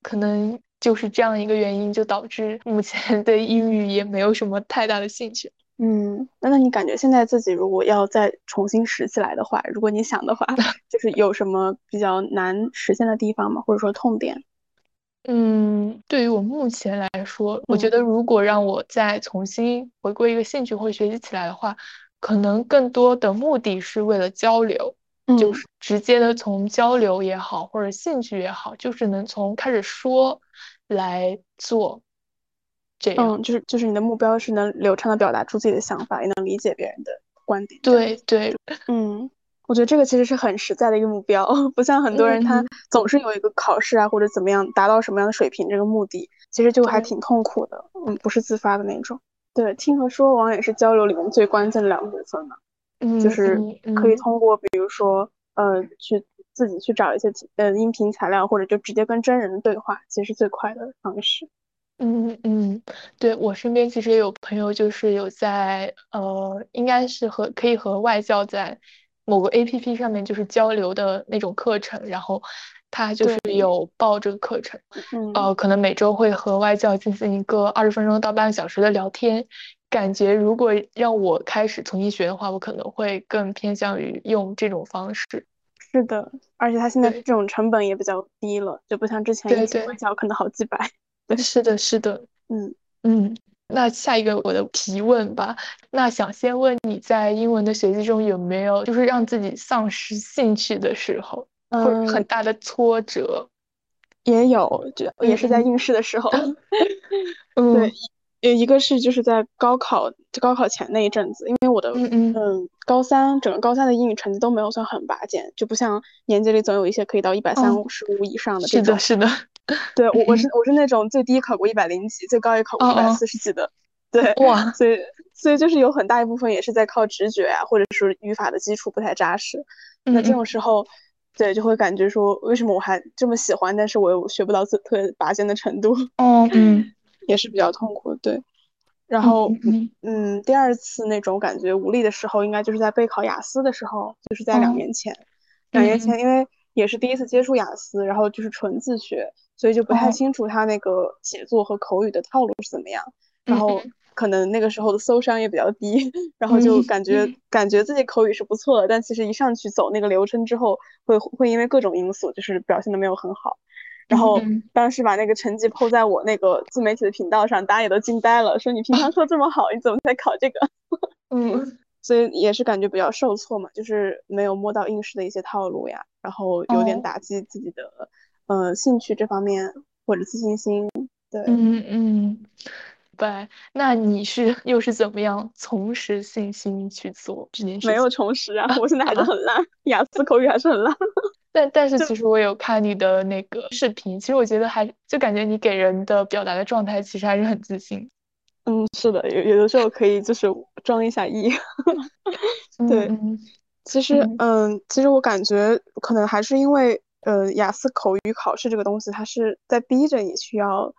可能就是这样一个原因，就导致目前对英语也没有什么太大的兴趣。嗯，那那你感觉现在自己如果要再重新拾起来的话，如果你想的话，就是有什么比较难实现的地方吗？或者说痛点？嗯，对于我目前来说，我觉得如果让我再重新回归一个兴趣或学习起来的话，可能更多的目的是为了交流，就是直接的从交流也好，或者兴趣也好，就是能从开始说来做，这样，嗯，就是就是你的目标是能流畅的表达出自己的想法，也能理解别人的观点。对对，嗯。我觉得这个其实是很实在的一个目标，不像很多人他总是有一个考试啊或者怎么样达到什么样的水平这个目的，其实就还挺痛苦的，嗯，不是自发的那种。对，听和说往往也是交流里面最关键的两个部分嘛，嗯，就是可以通过比如说呃去自己去找一些呃音频材料，或者就直接跟真人对话，其实是最快的方式。嗯嗯，对我身边其实也有朋友就是有在呃应该是和可以和外教在。某个 A P P 上面就是交流的那种课程，然后他就是有报这个课程，呃，可能每周会和外教进行一个二十分钟到半个小时的聊天。感觉如果让我开始重新学的话，我可能会更偏向于用这种方式。是的，而且它现在这种成本也比较低了，就不像之前一节外教可能好几百。是的，是的，嗯嗯。那下一个我的提问吧，那想先问你在英文的学习中有没有就是让自己丧失兴趣的时候，或者很大的挫折？也有，就也是在应试的时候。对，有一个是就是在高考就高考前那一阵子，因为我的嗯嗯高三整个高三的英语成绩都没有算很拔尖，就不像年级里总有一些可以到一百三十五以上的这种。是的，是的。对我我是我是那种最低考过一百零几，最高也考过一百四十几的，对哇，所以所以就是有很大一部分也是在靠直觉啊，或者是语法的基础不太扎实。那这种时候，对就会感觉说，为什么我还这么喜欢，但是我又学不到特特拔尖的程度？哦，嗯，也是比较痛苦。对，然后嗯，第二次那种感觉无力的时候，应该就是在备考雅思的时候，就是在两年前，两年前因为也是第一次接触雅思，然后就是纯自学。所以就不太清楚他那个写作和口语的套路是怎么样，然后可能那个时候的搜商也比较低，然后就感觉。感觉自己口语是不错的，但其实一上去走那个流程之后，会会因为各种因素就是表现的没有很好，然后当时把那个成绩 PO 在我那个自媒体的频道上，大家也都惊呆了，说你平常 说这么好，你怎么在考这个？嗯，所以也是感觉比较受挫嘛，就是没有摸到应试的一些套路呀，然后有点打击自己的呃兴趣这方面或者自信心。对，嗯嗯，对。那你是又是怎么样重拾信心去做这件事？没有重拾啊，我现在还是很烂，雅思口语还是很烂。但但是其实我有看你的那个视频，其实我觉得还就感觉你给人的表达的状态其实还是很自信。嗯，是的，有有的时候可以就是装一下意。对，其实嗯，其实我感觉可能还是因为呃，雅思口语考试这个东西，它是在逼着你需要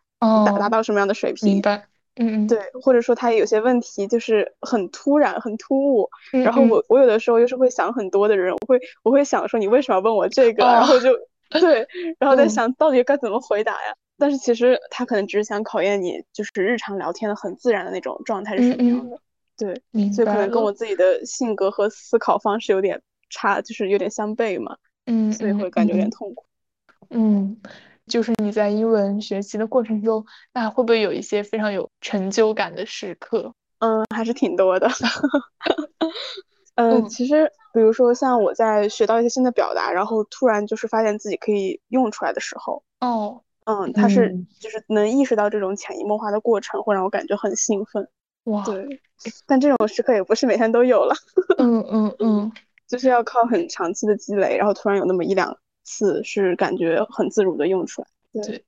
达达到什么样的水平。明白。嗯嗯。对，或者说他有些问题就是很突然、很突兀，然后我我有的时候又是会想很多的人，我会我会想说你为什么要问我这个，然后就 对，然后在想到底该怎么回答呀。但是其实他可能只是想考验你，就是日常聊天的很自然的那种状态是什么样的，对，所以可能跟我自己的性格和思考方式有点差，就是有点相悖嘛，嗯，所以会感觉有点痛苦。嗯，就是你在英文学习的过程中，那会不会有一些非常有成就感的时刻？嗯，还是挺多的。嗯，其实比如说像我在学到一些新的表达，然后突然就是发现自己可以用出来的时候，哦。嗯，他是就是能意识到这种潜移默化的过程，会让我感觉很兴奋。哇，对，但这种时刻也不是每天都有了。嗯嗯嗯，就是要靠很长期的积累，然后突然有那么一两次是感觉很自如的用出来。对，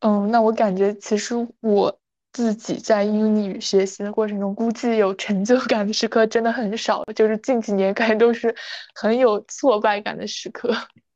嗯，那我感觉其实我自己在英语学习的过程中，估计有成就感的时刻真的很少，就是近几年感觉都是很有挫败感的时刻。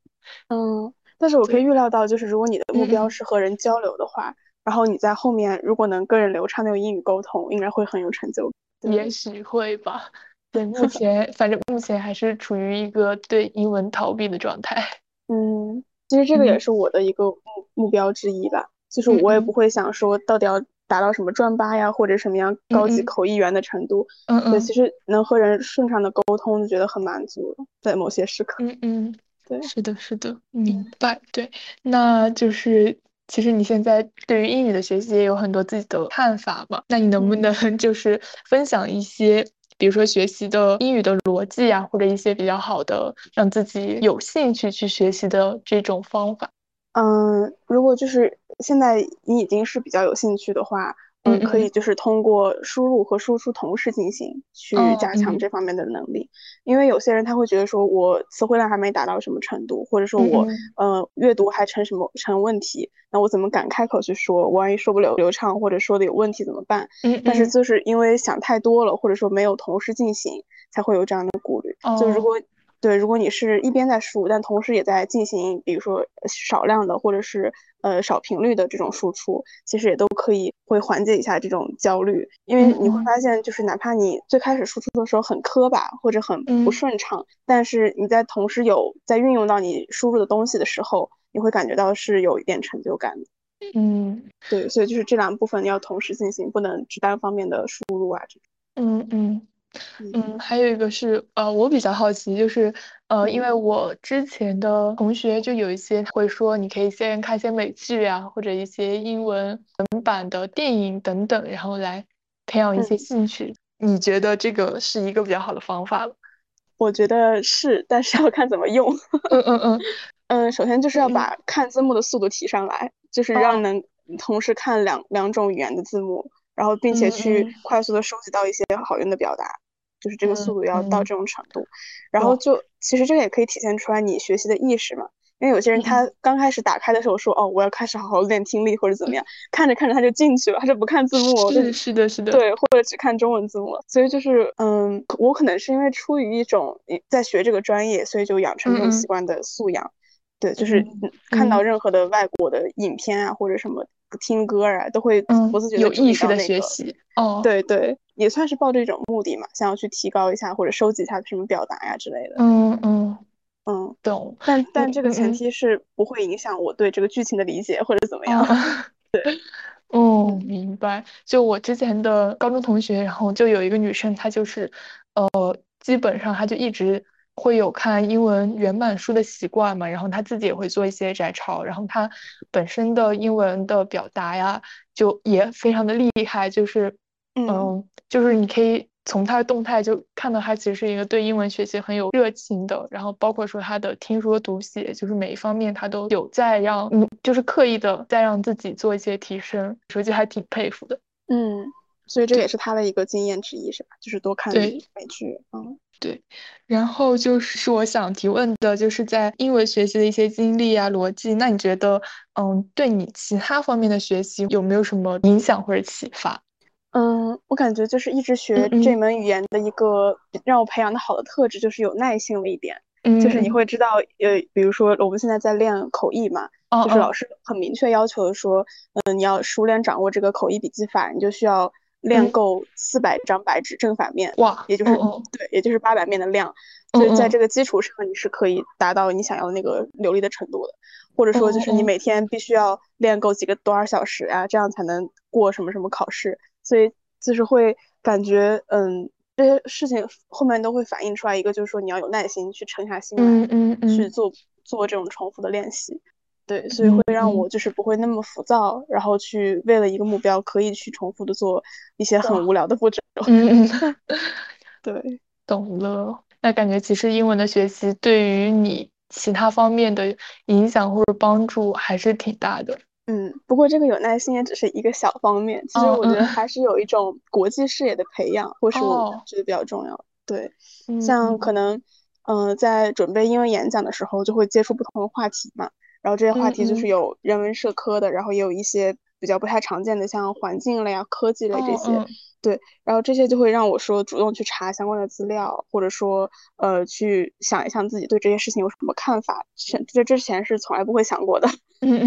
嗯。但是我可以预料到，就是如果你的目标是和人交流的话，然后你在后面如果能跟人流畅的用英语沟通，应该会很有成就。也许会吧。对，目前反正目前还是处于一个对英文逃避的状态。嗯，其实这个也是我的一个目目标之一吧。就是我也不会想说到底要达到什么专八呀，或者什么样高级口译员的程度。嗯嗯。对，其实能和人顺畅的沟通，就觉得很满足了，在某些时刻。嗯嗯。对是的，是的，明白。对，那就是其实你现在对于英语的学习也有很多自己的看法嘛？那你能不能 就是分享一些，比如说学习的英语的逻辑啊，或者一些比较好的让自己有兴趣去学习的这种方法？嗯，如果就是现在你已经是比较有兴趣的话。嗯，可以就是通过输入和输出同时进行，去加强这方面的能力。因为有些人他会觉得说，我词汇量还没达到什么程度，或者说我呃阅读还成什么成问题，那我怎么敢开口去说？我万一说不了流畅，或者说的有问题怎么办？嗯，但是就是因为想太多了，或者说没有同时进行，才会有这样的顾虑。就如果对，如果你是一边在输，但同时也在进行，比如说少量的或者是呃少频率的这种输出，其实也都可以会缓解一下这种焦虑，因为你会发现，就是哪怕你最开始输出的时候很磕巴或者很不顺畅，但是你在同时有在运用到你输入的东西的时候，你会感觉到是有一点成就感的。嗯，对，所以就是这两部分要同时进行，不能只单方面的输入啊这种。嗯嗯。嗯，还有一个是，呃，我比较好奇，就是，呃，因为我之前的同学就有一些会说，你可以先看一些美剧啊，或者一些英文文版的电影等等，然后来培养一些兴趣。你觉得这个是一个比较好的方法吗？我觉得是，但是要看怎么用。嗯嗯嗯 嗯，首先就是要把看字幕的速度提上来，就是让能同时看两两种语言的字幕。然后，并且去快速的收集到一些好用的表达，就是这个速度要到这种程度。然后就其实这个也可以体现出来你学习的意识嘛。因为有些人他刚开始打开的时候说哦，我要开始好好练听力或者怎么样，看着看着他就进去了，他就不看字幕，是是的是的，对，或者只看中文字幕。所以就是嗯，我可能是因为出于一种在学这个专业，所以就养成这种习惯的素养。对，就是看到任何的外国的影片啊或者什么。听歌啊，都会不自觉有意识的学习哦。对对，也算是抱着一种目的嘛，想要去提高一下或者收集一下什么表达呀之类的。嗯嗯嗯，懂。但但这个前提是不会影响我对这个剧情的理解或者怎么样。对，哦，明白。就我之前的高中同学，然后就有一个女生，她就是呃，基本上她就一直。会有看英文原版书的习惯嘛？然后他自己也会做一些摘抄，然后他本身的英文的表达呀，就也非常的厉害。就是，嗯，就是你可以从他的动态就看到他其实是一个对英文学习很有热情的，然后包括说他的听说读写，就是每一方面他都有在让，就是刻意的在让自己做一些提升，所以就还挺佩服的。嗯，所以这也是他的一个经验之一，是吧？就是多看美剧。嗯，对。然后就是我想提问的，就是在英文学习的一些经历啊、逻辑，那你觉得，嗯，对你其他方面的学习有没有什么影响或者启发？嗯，我感觉就是一直学这门语言的一个让我培养的好的特质，就是有耐性了一点。嗯，就是你会知道，呃，比如说我们现在在练口译嘛，就是老师很明确要求说，嗯，你要熟练掌握这个口译笔记法，你就需要练够四百张白纸正反面，哇，也就是对，也就是八百面的量。所以在这个基础上，你是可以达到你想要的那个流利的程度的。或者说，就是你每天必须要练够几个多少小时啊，这样才能过什么什么考试。所以就是会感觉，嗯，这些事情后面都会反映出来一个，就是说你要有耐心去沉下心来，去做做这种重复的练习。对，所以会让我就是不会那么浮躁，然后去为了一个目标可以去重复的做一些很无聊的步骤。嗯嗯，对，懂了。那感觉其实英文的学习对于你其他方面的影响或者帮助还是挺大的。嗯，不过这个有耐心也只是一个小方面，其实我觉得还是有一种国际视野的培养，或是我觉得比较重要。对，像可能，嗯，在准备英文演讲的时候，就会接触不同的话题嘛，然后这些话题就是有人文社科的，然后也有一些比较不太常见的，像环境类啊、科技类这些。对，然后这些就会让我说主动去查相关的资料，或者说呃去想一想自己对这些事情有什么看法。这之前是从来不会想过的，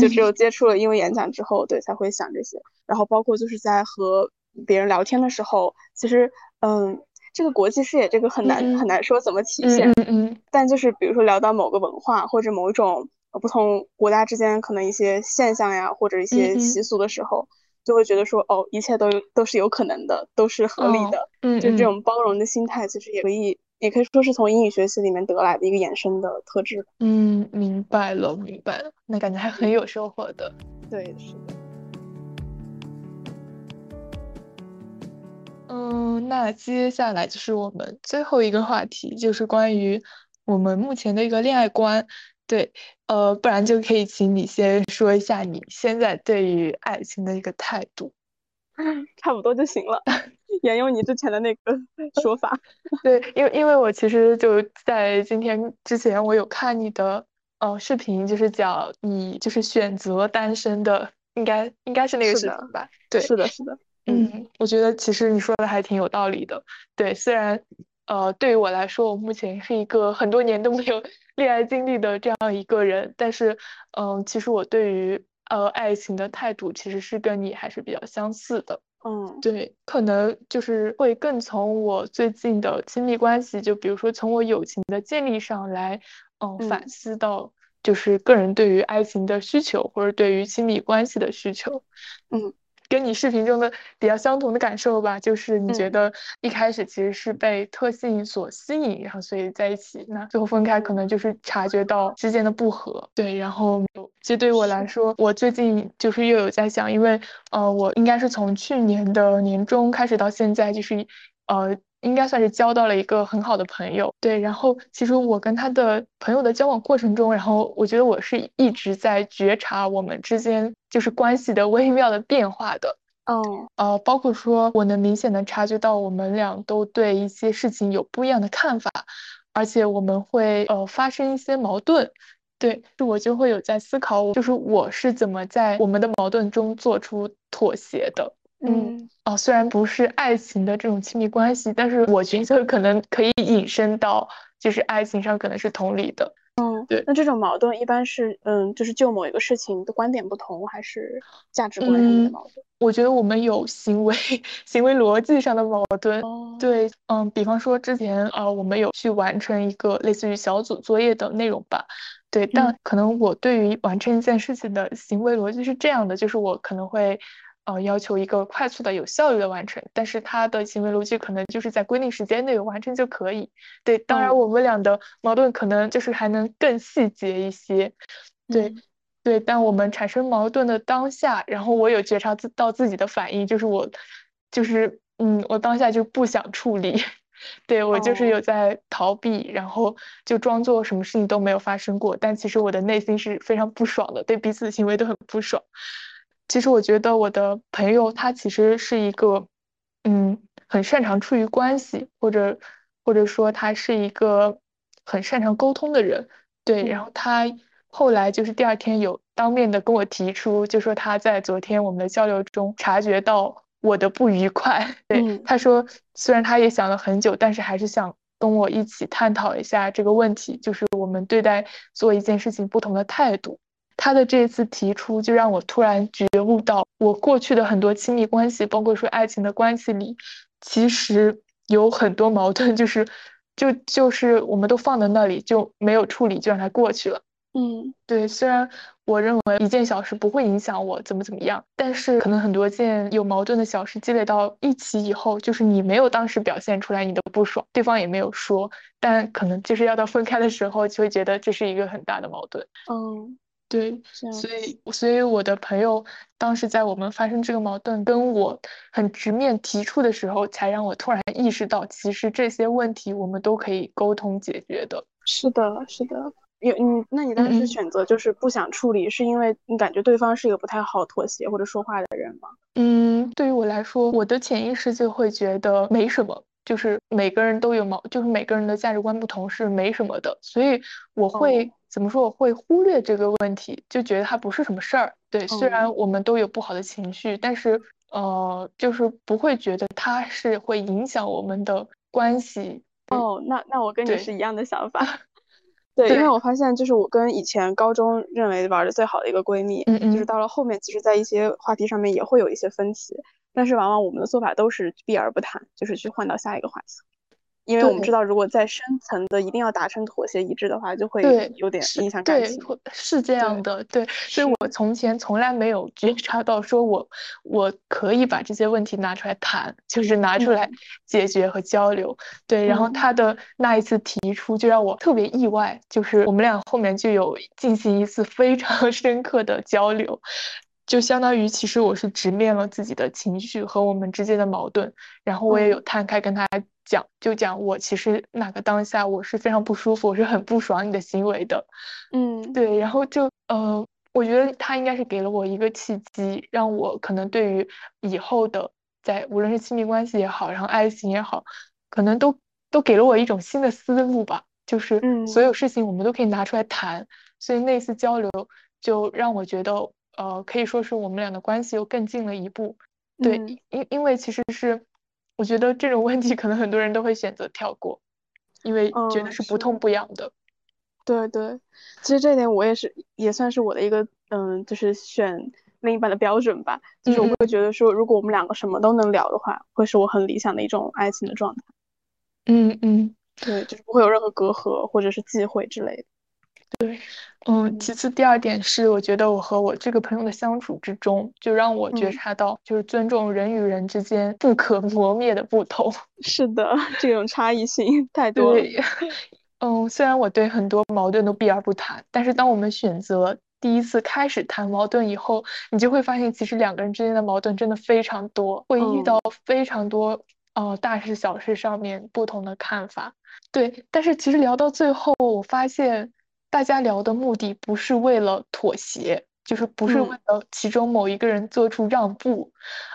就只有接触了英文演讲之后，对才会想这些。然后包括就是在和别人聊天的时候，其实嗯，这个国际视野这个很难很难说怎么体现。嗯嗯。但就是比如说聊到某个文化或者某一种不同国家之间可能一些现象呀，或者一些习俗的时候。就会觉得说，哦，一切都都是有可能的，都是合理的，嗯，就这种包容的心态，其实也可以，也可以说是从英语学习里面得来的一个衍生的特质。嗯，明白了，明白了，那感觉还很有收获的。对，是的。嗯，那接下来就是我们最后一个话题，就是关于我们目前的一个恋爱观。对，呃，不然就可以请你先说一下你现在对于爱情的一个态度，差不多就行了，沿用你之前的那个 说法。对，因为因为我其实就在今天之前，我有看你的呃视频，就是讲你就是选择单身的，应该应该是那个视频吧？对，是的，是的。嗯，我觉得其实你说的还挺有道理的。对，虽然呃，对于我来说，我目前是一个很多年都没有。恋爱经历的这样一个人，但是，嗯，其实我对于呃爱情的态度其实是跟你还是比较相似的，嗯，对，可能就是会更从我最近的亲密关系，就比如说从我友情的建立上来，嗯，反思到就是个人对于爱情的需求或者对于亲密关系的需求，嗯。跟你视频中的比较相同的感受吧，就是你觉得一开始其实是被特性所吸引，然后所以在一起，那最后分开可能就是察觉到之间的不合。对，然后其实对于我来说，我最近就是又有在想，因为呃，我应该是从去年的年中开始到现在，就是呃。应该算是交到了一个很好的朋友，对。然后其实我跟他的朋友的交往过程中，然后我觉得我是一直在觉察我们之间就是关系的微妙的变化的。哦，呃，包括说我能明显的察觉到我们俩都对一些事情有不一样的看法，而且我们会呃发生一些矛盾。对，就我就会有在思考，就是我是怎么在我们的矛盾中做出妥协的。嗯哦，虽然不是爱情的这种亲密关系，但是我觉得可能可以引申到，就是爱情上可能是同理的。嗯，对。那这种矛盾一般是，嗯，就是就某一个事情的观点不同，还是价值观上的矛盾？我觉得我们有行为 行为逻辑上的矛盾。对，嗯，比方说之前呃，我们有去完成一个类似于小组作业的内容吧。对，但可能我对于完成一件事情的行为逻辑是这样的，就是我可能会。呃，要求一个快速的、有效率的完成，但是他的行为逻辑可能就是在规定时间内完成就可以。对，当然我们俩的矛盾可能就是还能更细节一些。对，对，但我们产生矛盾的当下，然后我有觉察自到自己的反应，就是我就是嗯，我当下就不想处理，对我就是有在逃避，然后就装作什么事情都没有发生过，但其实我的内心是非常不爽的，对彼此的行为都很不爽。其实我觉得我的朋友他其实是一个，嗯，很擅长处于关系，或者或者说他是一个很擅长沟通的人，对。然后他后来就是第二天有当面的跟我提出，就说他在昨天我们的交流中察觉到我的不愉快，对，他说虽然他也想了很久，但是还是想跟我一起探讨一下这个问题，就是我们对待做一件事情不同的态度。他的这一次提出，就让我突然觉悟到，我过去的很多亲密关系，包括说爱情的关系里，其实有很多矛盾，就是就就是我们都放在那里，就没有处理，就让它过去了。嗯，对。虽然我认为一件小事不会影响我怎么怎么样，但是可能很多件有矛盾的小事积累到一起以后，就是你没有当时表现出来你的不爽，对方也没有说，但可能就是要到分开的时候，就会觉得这是一个很大的矛盾。嗯。对，所以所以我的朋友当时在我们发生这个矛盾，跟我很直面提出的时候，才让我突然意识到，其实这些问题我们都可以沟通解决的。是的，是的。有你，那你当时选择就是不想处理，是因为你感觉对方是一个不太好妥协或者说话的人吗？嗯，对于我来说，我的潜意识就会觉得没什么。就是每个人都有矛，就是每个人的价值观不同是没什么的，所以我会怎么说？我会忽略这个问题，就觉得它不是什么事儿。对，虽然我们都有不好的情绪，但是呃，就是不会觉得它是会影响我们的关系。哦，那那我跟你是一样的想法。对，因为我发现就是我跟以前高中认为玩的最好的一个闺蜜，嗯嗯，就是到了后面，其实在一些话题上面也会有一些分歧。但是往往我们的做法都是避而不谈，就是去换到下一个话题，因为我们知道，如果在深层的一定要达成妥协一致的话，就会有点影响感情。对，是这样的，对。所以我从前从来没有觉察到，说我我可以把这些问题拿出来谈，就是拿出来解决和交流。对，然后他的那一次提出，就让我特别意外，就是我们俩后面就有进行一次非常 深刻的交流。就相当于，其实我是直面了自己的情绪和我们之间的矛盾，然后我也有摊开跟他讲，就讲我其实那个当下我是非常不舒服，我是很不爽你的行为的，嗯，对，然后就呃，我觉得他应该是给了我一个契机，让我可能对于以后的在无论是亲密关系也好，然后爱情也好，可能都都给了我一种新的思路吧，就是所有事情我们都可以拿出来谈，所以那次交流就让我觉得。呃，可以说是我们俩的关系又更近了一步。对，因因为其实是，我觉得这种问题可能很多人都会选择跳过，因为觉得是不痛不痒的。对对，其实这一点我也是，也算是我的一个嗯，就是选另一半的标准吧。就是我会觉得说，如果我们两个什么都能聊的话，会是我很理想的一种爱情的状态。嗯嗯，对，就是不会有任何隔阂或者是忌讳之类的。对，嗯，其次第二点是，我觉得我和我这个朋友的相处之中，就让我觉察到，就是尊重人与人之间不可磨灭的不同。是的，这种差异性太多了。嗯，虽然我对很多矛盾都避而不谈，但是当我们选择第一次开始谈矛盾以后，你就会发现，其实两个人之间的矛盾真的非常多，会遇到非常多，呃，大事小事上面不同的看法。对，但是其实聊到最后，我发现。大家聊的目的不是为了妥协，就是不是为了其中某一个人做出让步，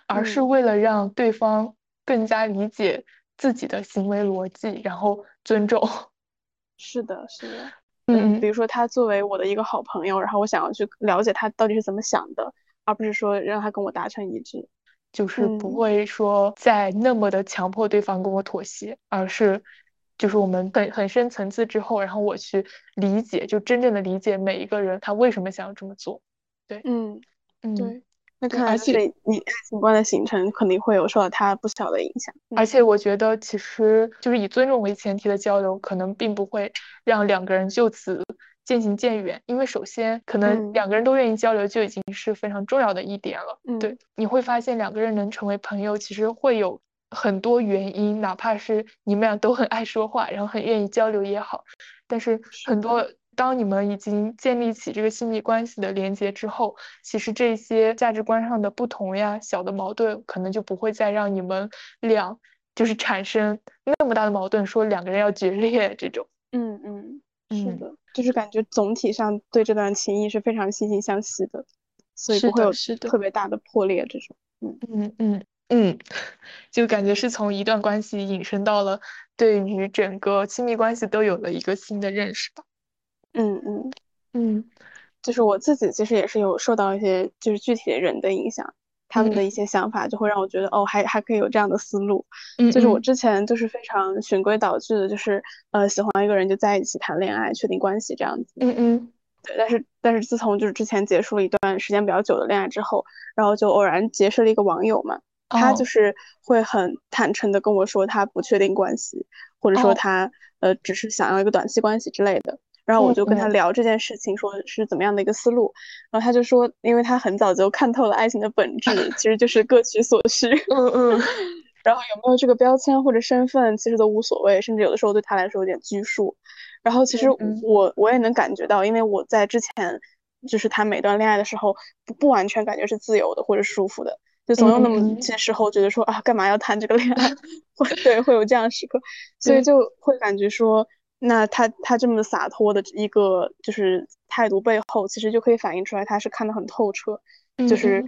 而是为了让对方更加理解自己的行为逻辑，然后尊重。是的，是的。嗯，比如说他作为我的一个好朋友，然后我想要去了解他到底是怎么想的，而不是说让他跟我达成一致，就是不会说再那么的强迫对方跟我妥协，而是。就是我们很很深层次之后，然后我去理解，就真正的理解每一个人他为什么想要这么做。对，嗯嗯，对。那看来是你爱情观的形成肯定会有受到他不小的影响。而且我觉得，其实就是以尊重为前提的交流，可能并不会让两个人就此渐行渐远。因为首先，可能两个人都愿意交流，就已经是非常重要的一点了。嗯，对，你会发现两个人能成为朋友，其实会有。很多原因，哪怕是你们俩都很爱说话，然后很愿意交流也好，但是很多当你们已经建立起这个亲密关系的连接之后，其实这些价值观上的不同呀、小的矛盾，可能就不会再让你们俩就是产生那么大的矛盾，说两个人要决裂这种。嗯嗯，是的，就是感觉总体上对这段情谊是非常惺惺相惜的，所以不会有特别大的破裂这种。嗯嗯嗯嗯，就感觉是从一段关系引申到了对于整个亲密关系都有了一个新的认识吧。嗯嗯嗯，就是我自己其实也是有受到一些就是具体的人的影响。他们的一些想法就会让我觉得，哦，还还可以有这样的思路。嗯，就是我之前就是非常循规蹈矩的，就是呃喜欢一个人就在一起谈恋爱，确定关系这样子。嗯嗯。对，但是但是自从就是之前结束了一段时间比较久的恋爱之后，然后就偶然结识了一个网友嘛，他就是会很坦诚的跟我说他不确定关系，或者说他呃只是想要一个短期关系之类的。然后我就跟他聊这件事情，说是怎么样的一个思路。然后他就说，因为他很早就看透了爱情的本质，其实就是各取所需。嗯嗯。然后有没有这个标签或者身份，其实都无所谓，甚至有的时候对他来说有点拘束。然后其实我我也能感觉到，因为我在之前就是谈每段恋爱的时候，不不完全感觉是自由的或者舒服的，就总有那么些时候觉得说啊，干嘛要谈这个恋爱？会对会有这样时刻，所以就会感觉说。那他他这么洒脱的一个就是态度背后，其实就可以反映出来，他是看得很透彻，就是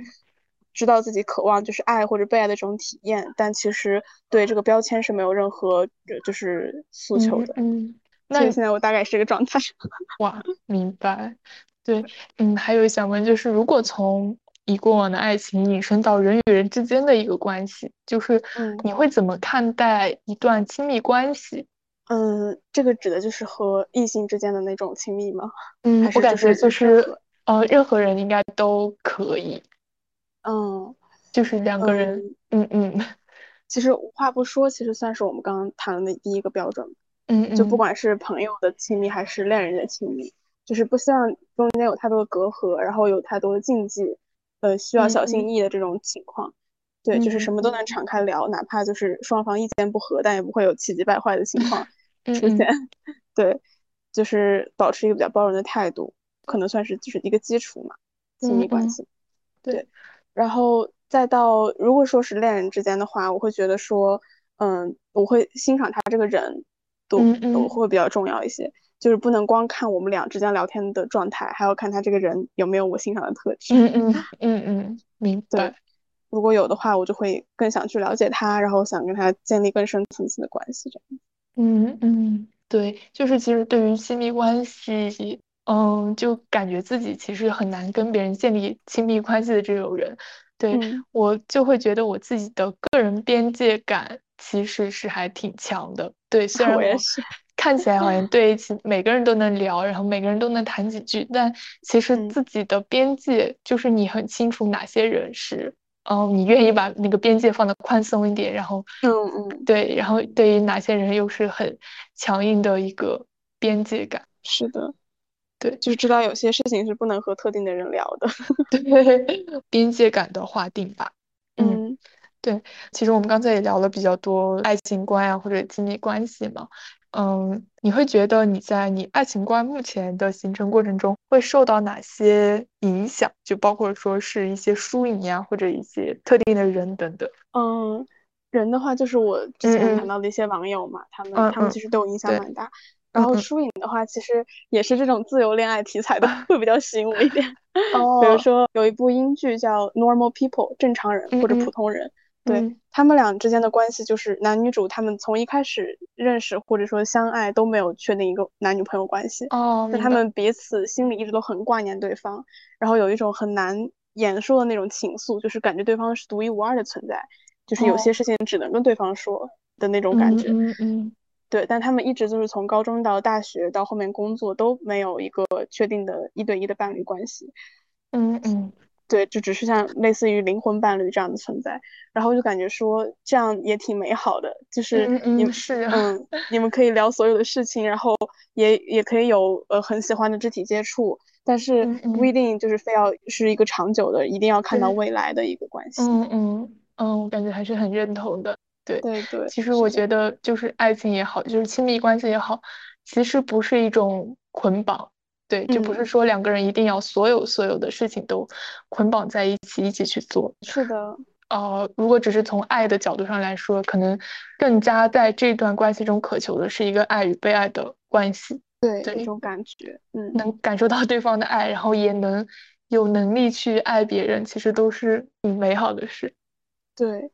知道自己渴望就是爱或者被爱的这种体验，但其实对这个标签是没有任何就是诉求的。嗯，那现在我大概是这个状态。哇，明白。对，嗯，还有想问，就是如果从以过往的爱情引申到人与人之间的一个关系，就是你会怎么看待一段亲密关系？嗯，这个指的就是和异性之间的那种亲密吗？嗯，我感觉就是呃，任何人应该都可以。嗯，就是两个人，嗯嗯。其实无话不说，其实算是我们刚刚谈的第一个标准。嗯嗯。就不管是朋友的亲密还是恋人的亲密，就是不希望中间有太多的隔阂，然后有太多的禁忌，呃，需要小心翼翼的这种情况。对，就是什么都能敞开聊，哪怕就是双方意见不合，但也不会有气急败坏的情况。出现，对，就是保持一个比较包容的态度，可能算是就是一个基础嘛，亲密关系。对，然后再到如果说是恋人之间的话，我会觉得说，嗯，我会欣赏他这个人，都都会比较重要一些，就是不能光看我们俩之间聊天的状态，还要看他这个人有没有我欣赏的特质。嗯嗯嗯嗯，明白。如果有的话，我就会更想去了解他，然后想跟他建立更深层次的关系，这样。嗯嗯，对，就是其实对于亲密关系，嗯，就感觉自己其实很难跟别人建立亲密关系的这种人，对我就会觉得我自己的个人边界感其实是还挺强的。对，虽然我看起来好像 对起每个人都能聊，然后每个人都能谈几句，但其实自己的边界就是你很清楚哪些人是。嗯，你愿意把那个边界放的宽松一点，然后，嗯嗯，对，然后对于哪些人又是很强硬的一个边界感，是的，对，就是知道有些事情是不能和特定的人聊的，对，边界感的划定吧，嗯，对，其实我们刚才也聊了比较多爱情观啊或者亲密关系嘛。嗯，你会觉得你在你爱情观目前的形成过程中会受到哪些影响？就包括说是一些输赢呀，或者一些特定的人等等。嗯，人的话就是我之前谈到的一些网友嘛，他们他们其实对我影响蛮大。然后输赢的话，其实也是这种自由恋爱题材的 会比较吸引我一点。哦，比如说有一部英剧叫《Normal People》，正常人或者普通人。对他们俩之间的关系，就是男女主他们从一开始认识或者说相爱都没有确定一个男女朋友关系哦，但他们彼此心里一直都很挂念对方，然后有一种很难言说的那种情愫，就是感觉对方是独一无二的存在，就是有些事情只能跟对方说的那种感觉。嗯嗯，对，但他们一直就是从高中到大学到后面工作都没有一个确定的一对一的伴侣关系。嗯嗯。对，就只是像类似于灵魂伴侣这样的存在，然后就感觉说这样也挺美好的，就是你们是嗯，你们可以聊所有的事情，然后也也可以有呃很喜欢的肢体接触，但是不一定就是非要是一个长久的，一定要看到未来的一个关系。嗯嗯嗯，我感觉还是很认同的。对对对，其实我觉得就是爱情也好，就是亲密关系也好，其实不是一种捆绑。对，就不是说两个人一定要所有所有的事情都捆绑在一起一起去做。是的，呃，如果只是从爱的角度上来说，可能更加在这段关系中渴求的是一个爱与被爱的关系。对，这种感觉，嗯，能感受到对方的爱，然后也能有能力去爱别人，其实都是挺美好的事。对。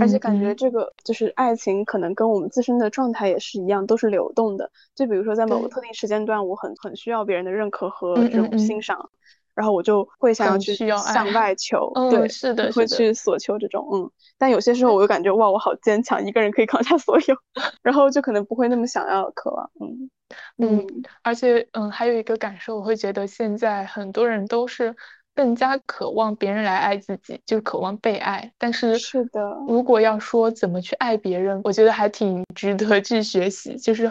而且感觉这个就是爱情，可能跟我们自身的状态也是一样，都是流动的。就比如说，在某个特定时间段，我很很需要别人的认可和这种欣赏，然后我就会想要去向外求，对，是的，会去索求这种，嗯。但有些时候，我又感觉哇，我好坚强，一个人可以扛下所有，然后就可能不会那么想要渴望，嗯嗯。而且，嗯，还有一个感受，我会觉得现在很多人都是。更加渴望别人来爱自己，就是渴望被爱。但是，是的，如果要说怎么去爱别人，我觉得还挺 值得去学习。就是，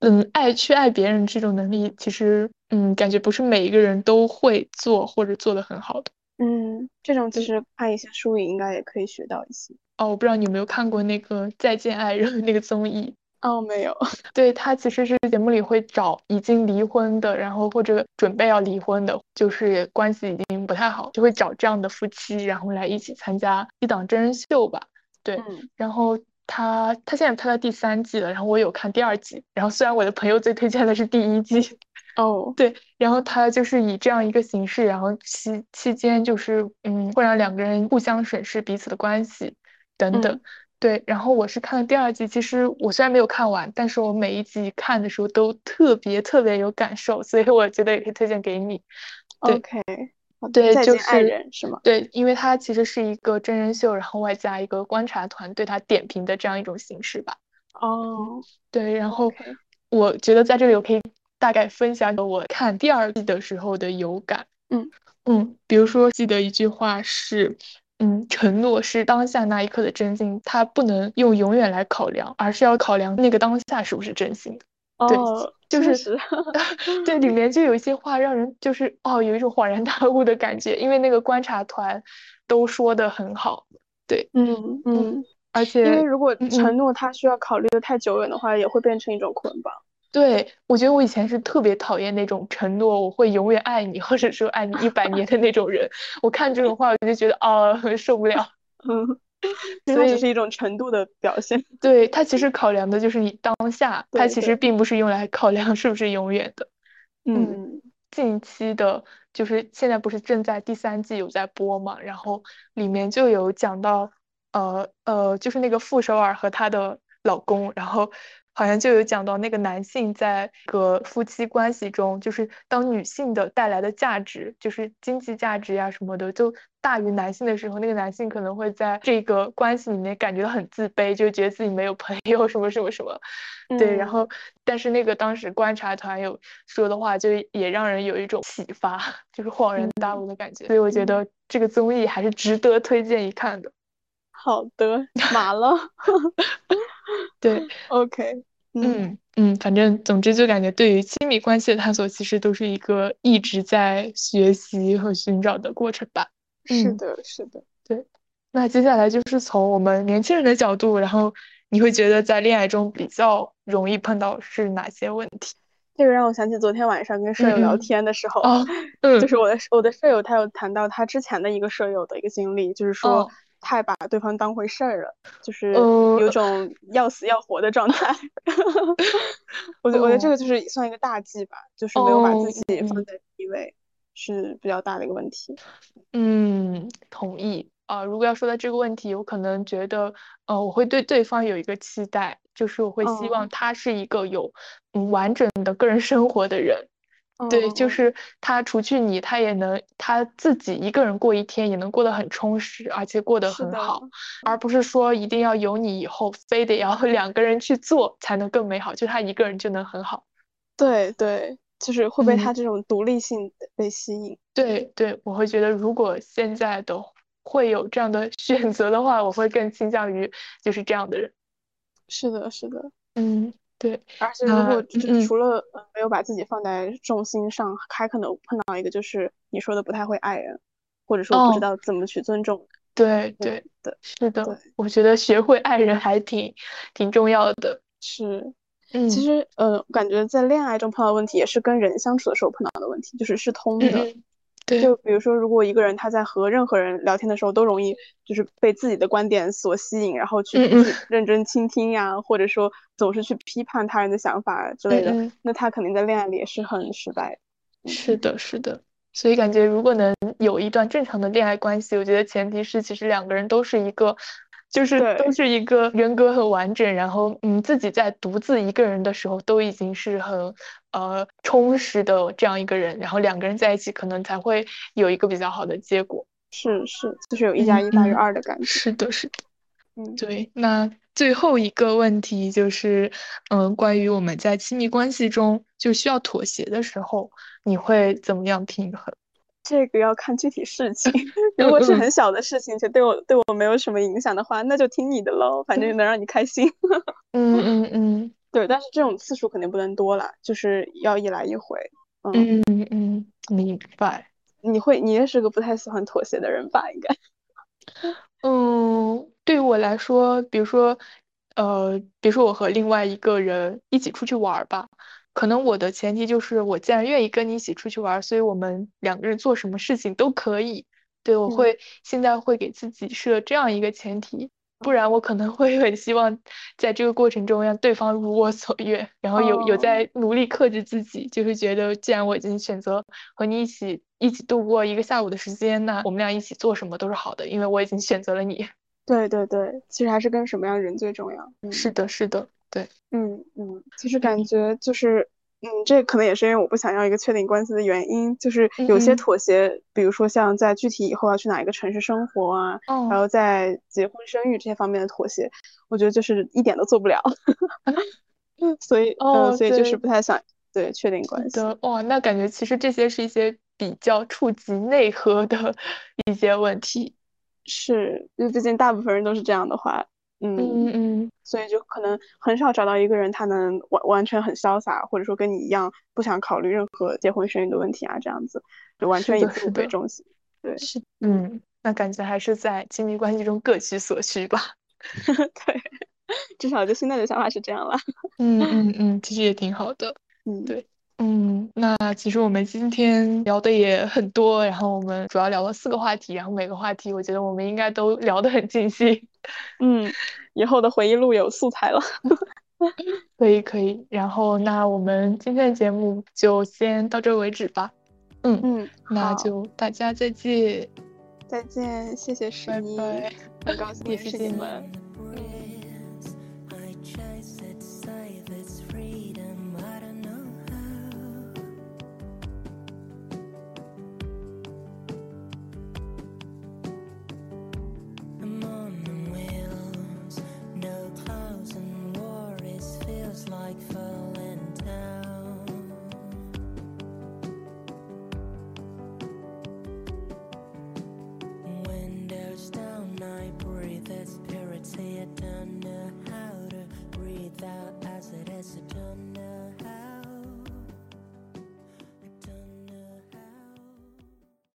嗯，爱去爱别人这种能力，其实，嗯，感觉不是每一个人都会做或者做得很好的。嗯，这种其实看一些书里应该也可以学到一些。哦，我不知道你有没有看过那个《再见爱人》那个综艺。哦，没有。对他其实是节目里会找已经离婚的，然后或者准备要离婚的，就是关系已经不太好，就会找这样的夫妻，然后来一起参加一档真人秀吧。对，然后他他现在拍到第三季了，然后我有看第二季，然后虽然我的朋友最推荐的是第一季。哦，对，然后他就是以这样一个形式，然后期期间就是嗯，会让两个人互相审视彼此的关系等等。对，然后我是看了第二季，其实我虽然没有看完，但是我每一集看的时候都特别特别有感受，所以我觉得也可以推荐给你。OK，对，就是爱人是吗？对，因为它其实是一个真人秀，然后外加一个观察团对他点评的这样一种形式吧。哦，对，然后我觉得在这里我可以大概分享我看第二季的时候的有感。嗯嗯，比如说记得一句话是。嗯，承诺是当下那一刻的真心，它不能用永远来考量，而是要考量那个当下是不是真心的。哦，就是 对，里面就有一些话让人就是哦，有一种恍然大悟的感觉，因为那个观察团都说的很好。对，嗯嗯，而且因为如果承诺它需要考虑的太久远的话，也会变成一种捆绑。对，我觉得我以前是特别讨厌那种承诺我会永远爱你，或者说爱你一百年的那种人。我看这种话，我就觉得啊，受不了。嗯，所以只是一种程度的表现。对他其实考量的就是你当下，他其实并不是用来考量是不是永远的。嗯，近期的，就是现在不是正在第三季有在播嘛，然后里面就有讲到，呃呃，就是那个傅首尔和她的老公，然后。好像就有讲到那个男性在个夫妻关系中，就是当女性的带来的价值，就是经济价值呀什么的，就大于男性的时候，那个男性可能会在这个关系里面感觉到很自卑，就觉得自己没有朋友 什么什么什么。对，然后但是那个当时观察团有说的话，就也让人有一种启发，就是恍然大悟的感觉。所以我觉得这个综艺还是值得推荐一看的。好的，马了。对，OK，嗯嗯，反正总之就感觉对于亲密关系的探索，其实都是一个一直在学习和寻找的过程吧。是的，是的，对。那接下来就是从我们年轻人的角度，然后你会觉得在恋爱中比较容易碰到是哪些问题？这个让我想起昨天晚上跟舍友聊天的时候，就是我的我的舍友他有谈到他之前的一个舍友的一个经历，就是说。太把对方当回事儿了，就是有种要死要活的状态。我觉我觉得这个就是算一个大忌吧，就是没有把自己放在第一位，是比较大的一个问题。嗯，同意啊。如果要说到这个问题，我可能觉得，呃，我会对对方有一个期待，就是我会希望他是一个有嗯完整的个人生活的人。对，就是他除去你，他也能他自己一个人过一天，也能过得很充实，而且过得很好，而不是说一定要有你以后，非得要 两个人去做才能更美好，就他一个人就能很好。对对，就是会被他这种独立性被吸引。对对，我会觉得如果现在的会有这样的 选择的话，我会更倾向于就是这样的人。是的，是的，嗯。对，而且如果就是除了没有把自己放在重心上，还可能碰到一个就是你说的不太会爱人，或者说不知道怎么去尊重。对对的，是的，我觉得学会爱人还挺挺重要的。是，嗯其实呃，感觉在恋爱中碰到问题，也是跟人相处的时候碰到的问题，就是是通的。就比如说，如果一个人他在和任何人聊天的时候，都容易就是被自己的观点所吸引，然后去认真倾听呀，或者说总是去批判他人的想法之类的，那他肯定在恋爱里也是很失败。是的，是的。所以感觉，如果能有一段正常的恋爱关系，我觉得前提是其实两个人都是一个，就是都是一个人格很完整，然后嗯，自己在独自一个人的时候都已经是很呃充实的这样一个人，然后两个人在一起可能才会有一个比较好的结果。是是，就是有一加一大于二的感觉。是的，是的。嗯，对。那最后一个问题就是，嗯，关于我们在亲密关系中就需要妥协的时候。你会怎么样平衡？这个要看具体事情。如果是很小的事情，就对我对我没有什么影响的话，那就听你的喽，反正能让你开心。嗯 嗯嗯，对。但是这种次数肯定不能多了，就是要一来一回。嗯嗯嗯，明白。你会，你也是个不太喜欢妥协的人吧？应该。嗯，对于我来说，比如说，呃，比如说我和另外一个人一起出去玩吧。可能我的前提就是，我既然愿意跟你一起出去玩，所以我们两个人做什么事情都可以。对我会现在会给自己设这样一个前提，不然我可能会很希望在这个过程中让对方如我所愿，然后有有在努力克制自己，就是觉得既然我已经选择和你一起一起度过一个下午的时间，那我们俩一起做什么都是好的，因为我已经选择了你。对对对，其实还是跟什么样人最重要。是的，是的。对，嗯嗯，其实感觉就是，嗯，这可能也是因为我不想要一个确定关系的原因，就是有些妥协，比如说像在具体以后要去哪一个城市生活啊，然后在结婚生育这些方面的妥协，我觉得就是一点都做不了，所以，哦，所以就是不太想对确定关系。哇，那感觉其实这些是一些比较触及内核的 一些问题，是，因为毕竟大部分人都是这样的话。嗯嗯嗯，所以就可能很少找到一个人，他能完完全很潇洒，或者说跟你一样不想考虑任何结婚生育的问题啊，这样子就完全以自我为中心。对，是，嗯，那感觉还是在亲密关系中各取所需吧。对，至少就现在的想法是这样了。嗯嗯嗯，其实也挺好的。嗯，对。嗯，那其实我们今天聊的也很多，然后我们主要聊了四个话题，然后每个话题我觉得我们应该都聊得很尽兴。嗯，以后的回忆录有素材了。可以可以，然后那我们今天的节目就先到这为止吧。嗯嗯，那就大家再见。再见，谢谢十一，很高兴认识你们。